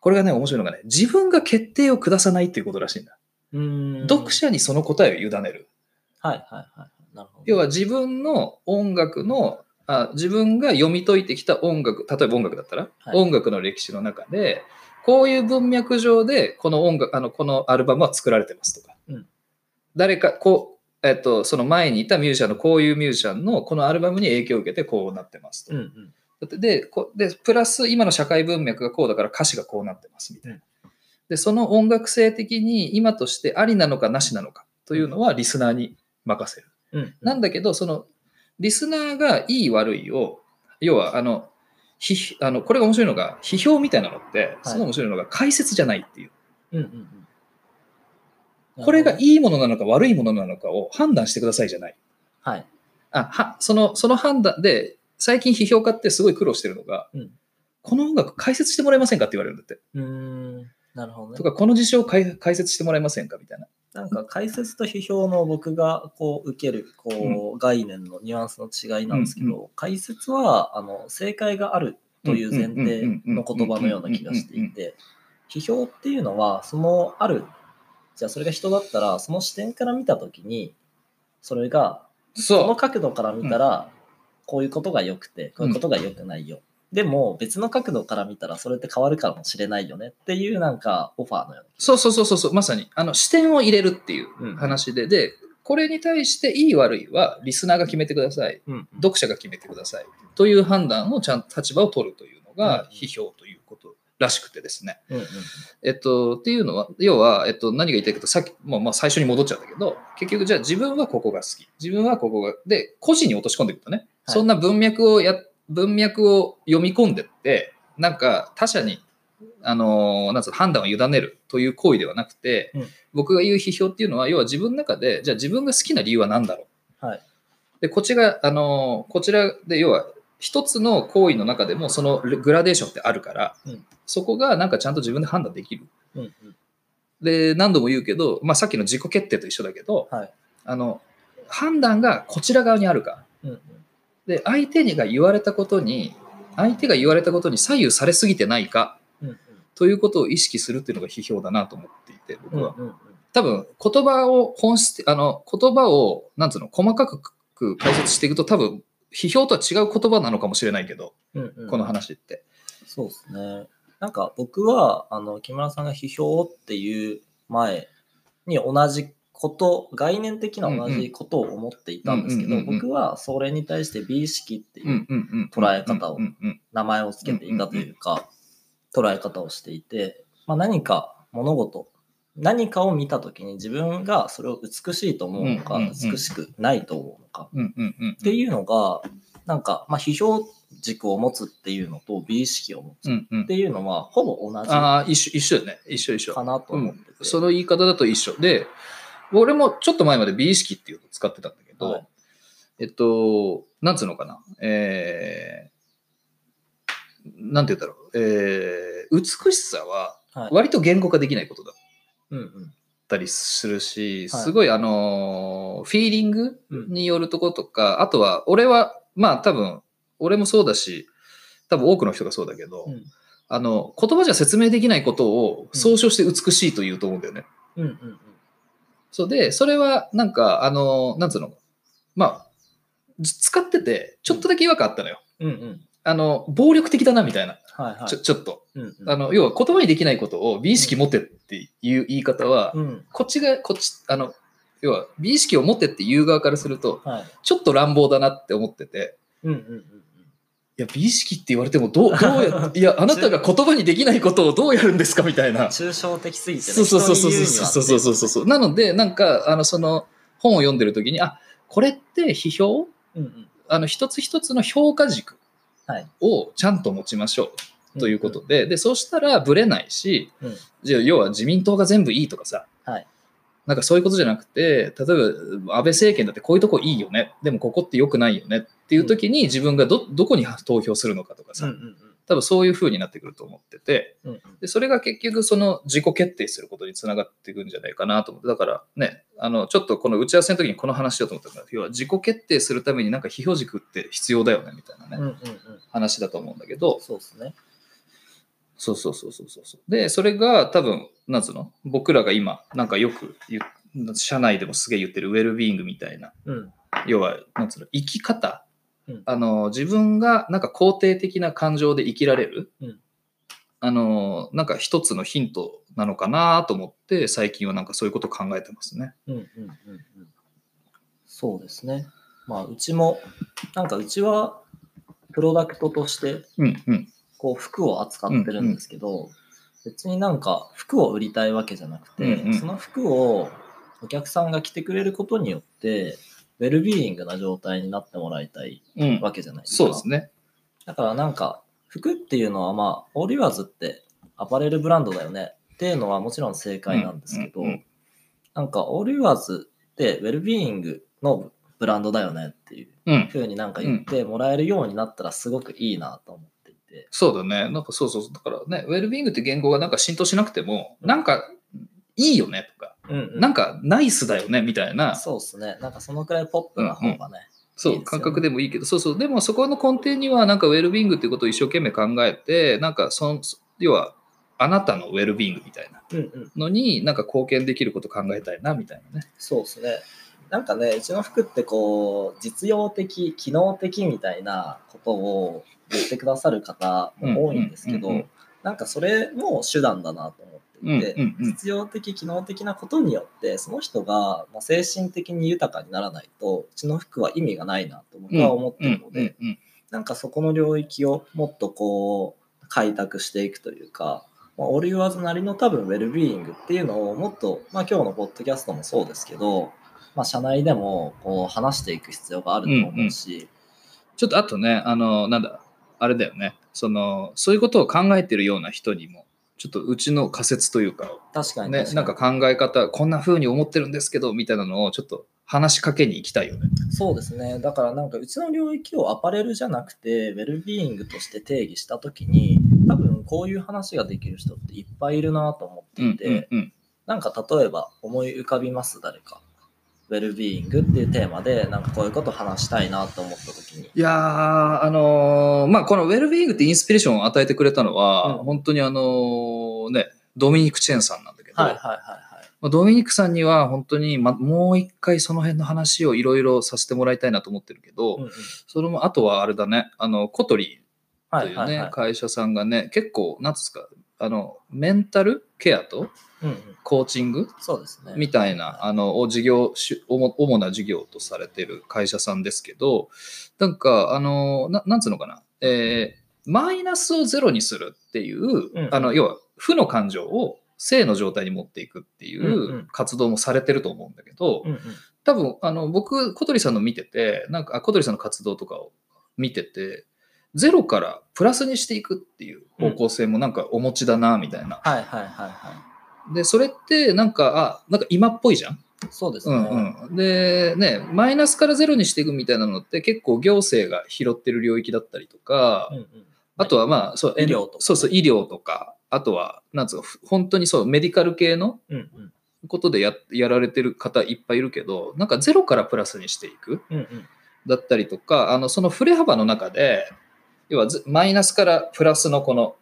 これがね、面白いのがね、自分が決定を下さないっていうことらしいんだ。読者にその答えを委ねる。はいはいはい。なるほど。要は自分の音楽のあ自分が読み解いてきた音楽例えば音楽だったら、はい音楽の歴史の中でこういう文脈上でこの音楽あのこのアルバムは作られてますとか、うん誰かこう、えっと、その前にいたミュージシャンのこういうミュージシャンのこのアルバムに影響を受けてこうなってますと。うんうん。でこでプラス今の社会文脈がこうだから歌詞がこうなってますみたいな。でその音楽性的に今としてありなのかなしなのかというのはリスナーに任せる。うんなんだけど、その、リスナーがいい悪いを、要は、あの、批あのこれが面白いのが、批評みたいなのって、すごい面白いのが解説じゃないっていう。うんうんうん。これがい。いいものなのか悪いものなのかを判断してくださいじゃない。はい。あはそのその判断で、最近批評家ってすごい苦労してるのが、うんこの音楽解説してもらえませんかって言われるんだって。うーん。なるほどねと。か、この事象を解解説してもらえませんか？みたいな。なんか解説と批評の僕がこう受けるこう概念のニュアンスの違いなんですけうんど、解説はあの正解があるという前提の言葉のような気がしていて、批評っていうのはそのある、じゃあそれが人だったらその視点から見たときに、それがそのそ角度から見たらこういうことが良くて、こういうことが良くないよ。でも別の角度から見たらそれって変わるかもしれないよねっていうなんかオファーのようなう。そうそうそうそうそう、まさに。あの、視点を入れるっていううん話で、で、これに対していい悪いはリスナーが決めてください。うん読者が決めてくださいという判断をちゃんと立場を取るというのうんが批評ということらしくてですね。うんうんえっと、っていうのは、要は、えっと、何が言いたいかと、さっき、もうまあ最初に戻っちゃったけど、結局じゃあ自分はここが好き。自分はここが、で、個人に落とし込んでいくとね、はいそんな文脈をや、文脈を読み込んでって、なんか他者に、あのーなんつうの判断を委ねるという行為ではなくて、うん僕が言う批評っていうのは、要は自分の中で、じゃあ自分が好きな理由は何だろう？はい。で、こっちが、あの、こちらで、要は、一つの行為の中でも、そのグラデーションってあるから、うんそこがなんかちゃんと自分で判断できる。うんうんで、何度も言うけど、まあ、さっきの自己決定と一緒だけど、はいあの、判断がこちら側にあるか。うんうんで、相手にが言われたことに、相手が言われたことに左右されすぎてないかうんうんということを意識するっていうのが批評だなと思っていて、僕は。うんうん多分、言葉を本質、あの、言葉を、なんつうの、細かく解説していくと多分、批評とは違う言葉なのかもしれないけど、うんうんこの話って。そうですね。なんか僕は、あの、木村さんが批評っていう前に同じこと、概念的な同じことを思っていたんですけど、うんうんうんうん僕はそれに対して美意識っていううんうんうん。捉え方をうんうん名前をつけていたというか、捉え方をしていて、まあ、何か物事、何かを見たときに自分がそれを美しいと思うのか、うんうんうん美しくないと思うのかうんうんうんっていうのが、なんか、まあ、批評軸を持つっていうのと美意識を持つうんうんっていうのは、ほぼ同じかああ、一緒、一緒だね。一緒一緒。なと思ってて。その言い方だと一緒。で、俺もちょっと前まで美意識っていうのを使ってたんだけど、はい。えっと、なんつうのかな。えー、なんて言うんだろう。えー、美しさははい。割と言語化できないことだっうんうんたりするし、はい。すごいあのーフィーリングうん。によるとことか、あとは、俺は、まあ多分、俺もそうだし、多分多くの人がそうだけど、うん。あの、言葉じゃ説明できないことを総称して美しいと言うと思うんだよね。うんうんうんそうで、それはなんか、あの、なんつうの、まあ、使ってて、ちょっとだけ違和感あったのよ。うんうん。あの、暴力的だなみたいな、はいはい。ちょちょっと。うんうん。あの、要は言葉にできないことを美意識持てっていう言い方は、うん。こっちが、こっち、あの、要は美意識を持てって言う側からすると、はい。ちょっと乱暴だなって思ってて、うんうんうんいや、美意識って言われても、どう、(laughs) どうや、いや、あなたが言葉にできないことをどうやるんですかみたいな。抽象的すぎてねそうそうそうそうそうそうそうそうそう。なので、なんか、あの、その、本を読んでる時に、あ、これって批評？うんうん。あの、一つ一つの評価軸はい。をちゃんと持ちましょう。ということで、で、そうしたらブレないし、うんうん。じゃあ、要は自民党が全部いいとかさ、はい。なんかそういうことじゃなくて、例えば安倍政権だってこういうとこいいよね、でもここって良くないよねっていう時に自分がど、どこに投票するのかとかさ、うんうん多分そういう風になってくると思ってて、うんうん。で、それが結局その自己決定することにつながっていくんじゃないかなと思って、だからね、あの、ちょっとこの打ち合わせの時にこの話しようと思ったんだけど、要は自己決定するためになんか批評軸って必要だよね、みたいなね、うんうんうん。話だと思うんだけど、そうですね。そうそうそうそうそう。で、それが多分、なんつうの僕らが今、なんかよく言う、社内でもすげえ言ってるウェルビーイングみたいな、うん。要は、なんつうの、生き方、うん。あの、自分がなんか肯定的な感情で生きられる、うん。あの、なんか一つのヒントなのかなと思って、最近はなんかそういうことを考えてますね。うんうんうんうん。そうですね。まあうちもなんかうちはプロダクトとしてうんうん。こう服を扱ってるんですけど、別になんか服を売りたいわけじゃなくて、うんうん。その服をお客さんが着てくれることによってウェルビーイングな状態になってもらいたいうん。わけじゃないですか。そうですね。だからなんか服っていうのはまあオールユアーズってアパレルブランドだよねっていうのはもちろん正解なんですけど、うんうんうんなんかオールユアーズってウェルビーイングのブランドだよねっていううん。風になんか言ってもらえるようになったらすごくいいなと思っていて。そうだね。なんかそうそうそう。だからね、ウェルビーイングって言語がなんか浸透しなくても、なんかいいよねとか、うんうんなんかナイスだよねみたいな、そうですね。なんかそのくらいポップな方がね。そう、いいですよね感覚でもいいけど、そうそう、でもそこの根底には、なんかウェルビーイングっていうことを一生懸命考えて、なんかその、要は、あなたのウェルビーイングみたいなうんうん。のに、なんか貢献できること考えたいな、みたいなね。そうですね。なんかね、うちの服ってこう、実用的、機能的みたいなことを言ってくださる方も多いんですけどうんうんうんうん、なんかそれも手段だなと思っていて、うんうんうん。実用的、機能的なことによって、その人がまあ精神的に豊かにならないと、うちの服は意味がないなと僕は思ってるので、うんうんなんかそこの領域をもっとこう開拓していくというか、まあ、オルユアーズなりの多分ウェルビーイングっていうのをもっと、まあ、今日のポッドキャストもそうですけど、まあ、社内でもこう話していく必要があると思うし、ちょっとあとね、あの、なんだ、あれだよね。その、そういうことを考えてるような人にも、ちょっとうちの仮説というか、確かにね、なんか考え方、こんな風に思ってるんですけど、みたいなのをちょっと話しかけに行きたいよね。そうですねだからなんかうちの領域をアパレルじゃなくてウェルビーイングとして定義した時に多分こういう話ができる人っていっぱいいるなと思ってうんいて、うんうん。なんか例えば思い浮かびます？誰かウェルビーイングっていうテーマで、なんかこういうこと話したいなと思った時に。いやー、あのーまあ、このウェルビーイングってインスピレーションを与えてくれたのは、うん本当にあのーね、ドミニク・チェンさんなんだけど、はいはいはいはい。まあドミニクさんには本当に、ま、もう一回その辺の話をいろいろさせてもらいたいなと思ってるけど、うんうんそれも、あとはあれだね、あの、コトリというね、はいはいはい。会社さんがね、結構、なんつうんですか、あの、メンタルケアとコーチングそうですね。みたいな、あの、を事業、主な事業とされてる会社さんですけど、なんか、あの、ななんつうのかな、えーマイナスをゼロにするっていう、うんあの、要は、負の感情を正の状態に持っていくっていうんううん活動もされてると思うんだけど、うんうん多分、あの、僕、小鳥さんの見てて、なんか、あ小鳥さんの活動とかを見てて、ゼロからプラスにしていくっていう方向性もなんかお持ちだな、みたいな。はいはいはいはで、それってなんか、あ、なんか今っぽいじゃん？い。そうですうね。んうん。で、ね、マイナスからゼロにしていくみたいなのって結構行政が拾ってる領域だったりとか、うんうんあとはまあ、そう、医療とかそうそう、医療とか、あとは、なんつうの、ふ本当にそう、メディカル系のうんうん。ことでややられてる方いっぱいいるけど、なんかゼロからプラスにしていく。うんうん。だったりとか、あのその振れ幅の中で、要はずマイナスからプラスのこの、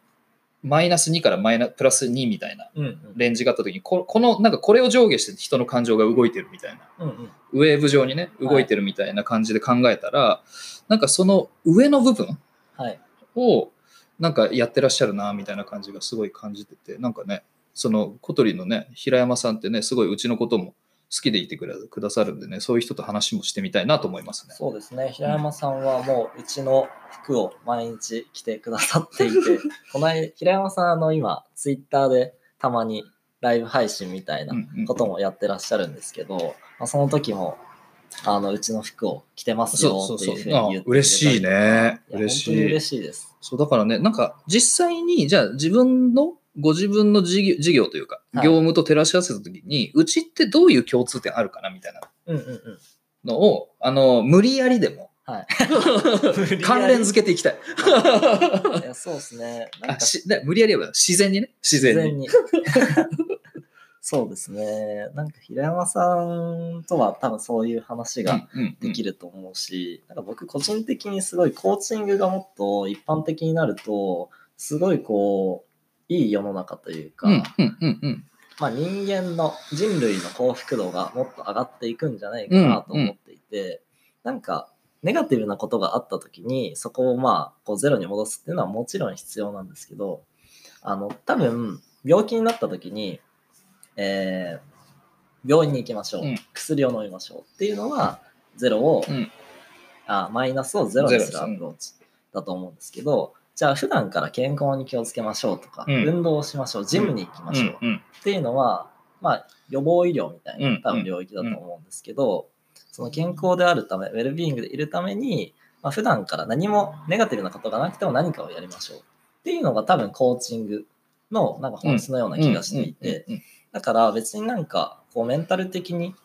マイナス2からマイナプラス2みたいなうんうん。レンジがあった時に、ここの、なんかこれを上下して人の感情が動いてるみたいな、うんうん。ウェーブ上にね、動いてるみたいな感じで考えたら、なんかその上の部分はい。を、なんかやってらっしゃるな、みたいな感じがすごい感じてて、なんかね、その小鳥のね、平山さんってね、すごいうちのことも好きでいてくれくださるんでね、そういう人と話もしてみたいなと思いますね。そうですね。平山さんはもううちの服を毎日着てくださっていて、(laughs) この間、平山さんあの今、ツイッターでたまにライブ配信みたいなうんうんこともやってらっしゃるんですけど、まあ、その時も、あの、うちの服を着てますよっていうふうに言って。嬉しいねや嬉しい嬉しいです。そう、だからね、なんか実際に、じゃあ自分の、ご自分の事業事業というか、はい業務と照らし合わせたときに、うちってどういう共通点あるかなみたいなうんうんうん。のを、あの、無理やりでもはい。(laughs) 関連付けていきたい。いやそうですね。無理やりは自然にね、自然に。に。そうですね。なんか平山さんとは多分そういう話ができると思うし、なんか僕個人的にすごいコーチングがもっと一般的になると、すごいこう、いい世の中というか、まあ人間の人類の幸福度がもっと上がっていくんじゃないかなと思っていて、なんかネガティブなことがあった時にそこをまあこうゼロに戻すっていうのはもちろん必要なんですけど、あの多分病気になった時に、えー病院に行きましょう、うん。薬を飲みましょうっていうのはゼロを、うん。あマイナスをゼロにす。るアプローチだと思うんですけど、じゃあ普段から健康に気をつけましょうとか、うん。運動をしましょう。ジムに行きましょう、っていうのは、まあ、予防医療みたいうん。な多分領域だと思うんですけど、その健康であるため、ウェルビーイングでいるために、まあ、普段から何もネガティブなことがなくても何かをやりましょう。っていうのが多分コーチングのなんか本質のような気がしていて、だから別になんかこうメンタル的に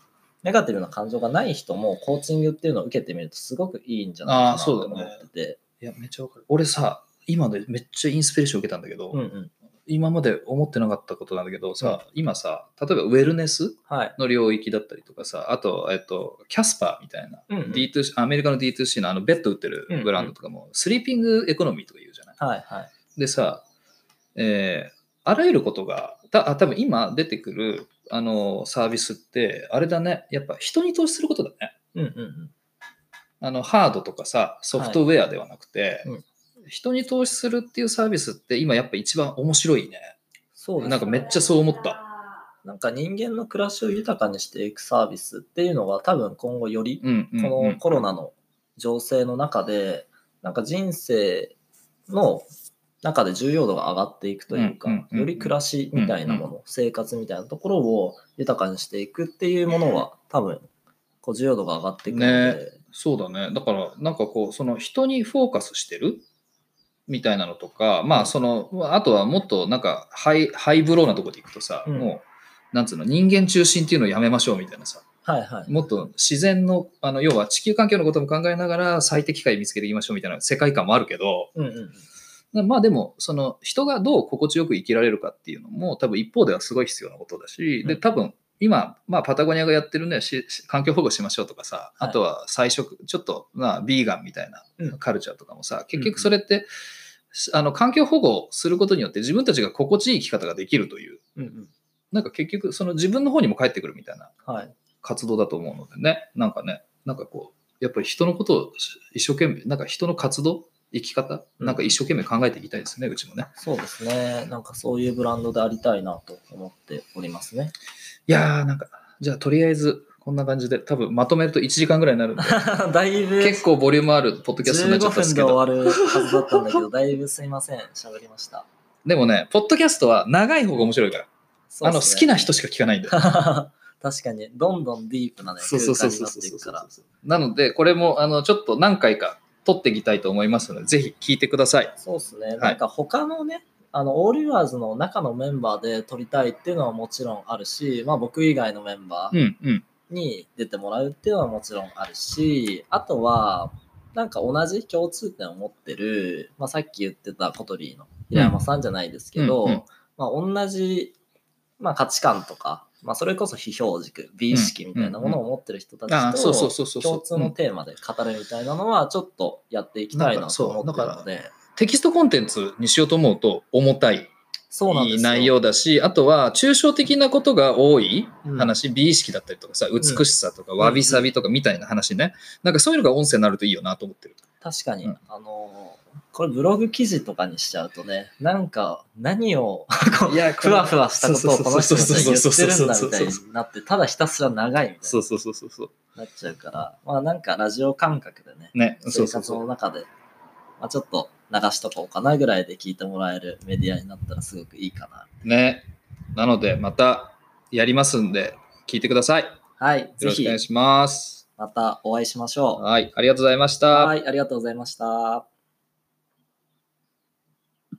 ネガティブな感情がない人もコーチングっていうのを受けてみるとすごくいいんじゃないかなとあーそうだね思ってて。いや、めっちゃわかる。俺さ、今でめっちゃインスピレーション受けたんだけど、うんうん。今まで思ってなかったことなんだけどさ、今さ、例えばウェルネスはい。の領域だったりとかさ、あと、えっと、キャスパーみたいな、うんうん D2C アメリカの D2C のあのベッド売ってるブランドとかも、スリーピングエコノミーとか言うじゃない。はいはい。でさ、えーあらゆることが、たあ多分今出てくるあのサービスって、あれだね、やっぱ人に投資することだね。うんうんうん。あのハードとかさ、ソフトウェアではなくて、はいうん人に投資するっていうサービスって今やっぱ一番面白いね。そうなんかめっちゃそう思った。なんか人間の暮らしを豊かにしていくサービスっていうのが多分今後よりこのコロナの情勢の中でなんか人生の中で重要度が上がっていくというかより暮らしみたいなもの生活みたいなところを豊かにしていくっていうものは多分こう重要度が上がっていくので、ねそうだね。だから、なんかこう、その人にフォーカスしてるみたいなのとか、まあ、その、あとはもっとなんかハイ、ハイブローなところでいくとさ、うん。もう、なんつうの、人間中心っていうのをやめましょうみたいなさ、はいはい。もっと自然の、あの、要は地球環境のことも考えながら最適解見つけていきましょうみたいな世界観もあるけど、うんうんうんまあでも、その人がどう心地よく生きられるかっていうのも多分一方ではすごい必要なことだし、で、うん。多分今、まあ、パタゴニアがやってるね環境保護しましょうとかさ、はいあとは菜食ちょっとまあビーガンみたいなうん。カルチャーとかもさ、結局それって、あの環境保護することによって自分たちが心地いい生き方ができるという。なんか結局その自分の方にも返ってくるみたいなはい。活動だと思うのでね。なんかねなんかこうやっぱり人のことを一生懸命なんか人の活動生き方？うんなんか一生懸命考えていきたいですね、うちもねそうですね。なんかそういうブランドでありたいなと思っておりますね。いやーなんかじゃあとりあえずこんな感じで多分まとめると1時間ぐらいになるんで (laughs) だいぶ結構ボリュームあるポッドキャストになっちゃ15ったんですけ分で終どわるはずだったんだけど、だいぶすいません。喋りました。でもねポッドキャストは長い方が面白いから、あの好きな人ししか聞かないんでか。(laughs) 確かに、どんどんディープなね、空間になっていくから。なのでこれもあのちょっと何回か撮っていきたいと思いますのでぜひ聞いてください。そうですね。なんか他のね、あの、オールユアーズの中のメンバーで撮りたいっていうのはもちろんあるし、まあ僕以外のメンバーに出てもらうっていうのはもちろんあるし、あとは、なんか同じ共通点を持ってる、まあさっき言ってたコトリーの平山さんじゃないですけど、うんうん。まあ同じ、まあ価値観とか、まあそれこそ非標軸、美意識みたいなものを持ってる人たちと、ああそうそうそうそうそう。共通のテーマで語るみたいなのはちょっとやっていきたいなと思ってるので、テキストコンテンツにしようと思うと重たいそうなんですよ。内容だしあとは抽象的なことが多いうん。話、美意識だったりとかさ美しさとかわびさびとかみたいな話ね、なんかそういうのが音声になるといいよなと思ってる。確かに、うん。あのーこれブログ記事とかにしちゃうとね、なんか何をふわふわしたことをこの人たちは言ってるんだみたいになって、ただひたすら長いみたいそうそうそうそうそう。になっちゃうから、まあなんかラジオ感覚でね、ねそ生活うそう。そうの中で、まあ、ちょっと流しとこうかなぐらいで聞いてもらえるメディアになったらすごくいいかな。ね。なのでまたやりますんで聞いてください。よはい、ぜひ。ろしくお願いします。またお会いしましょう。はいありがとうございました。はい、ありがとうございました。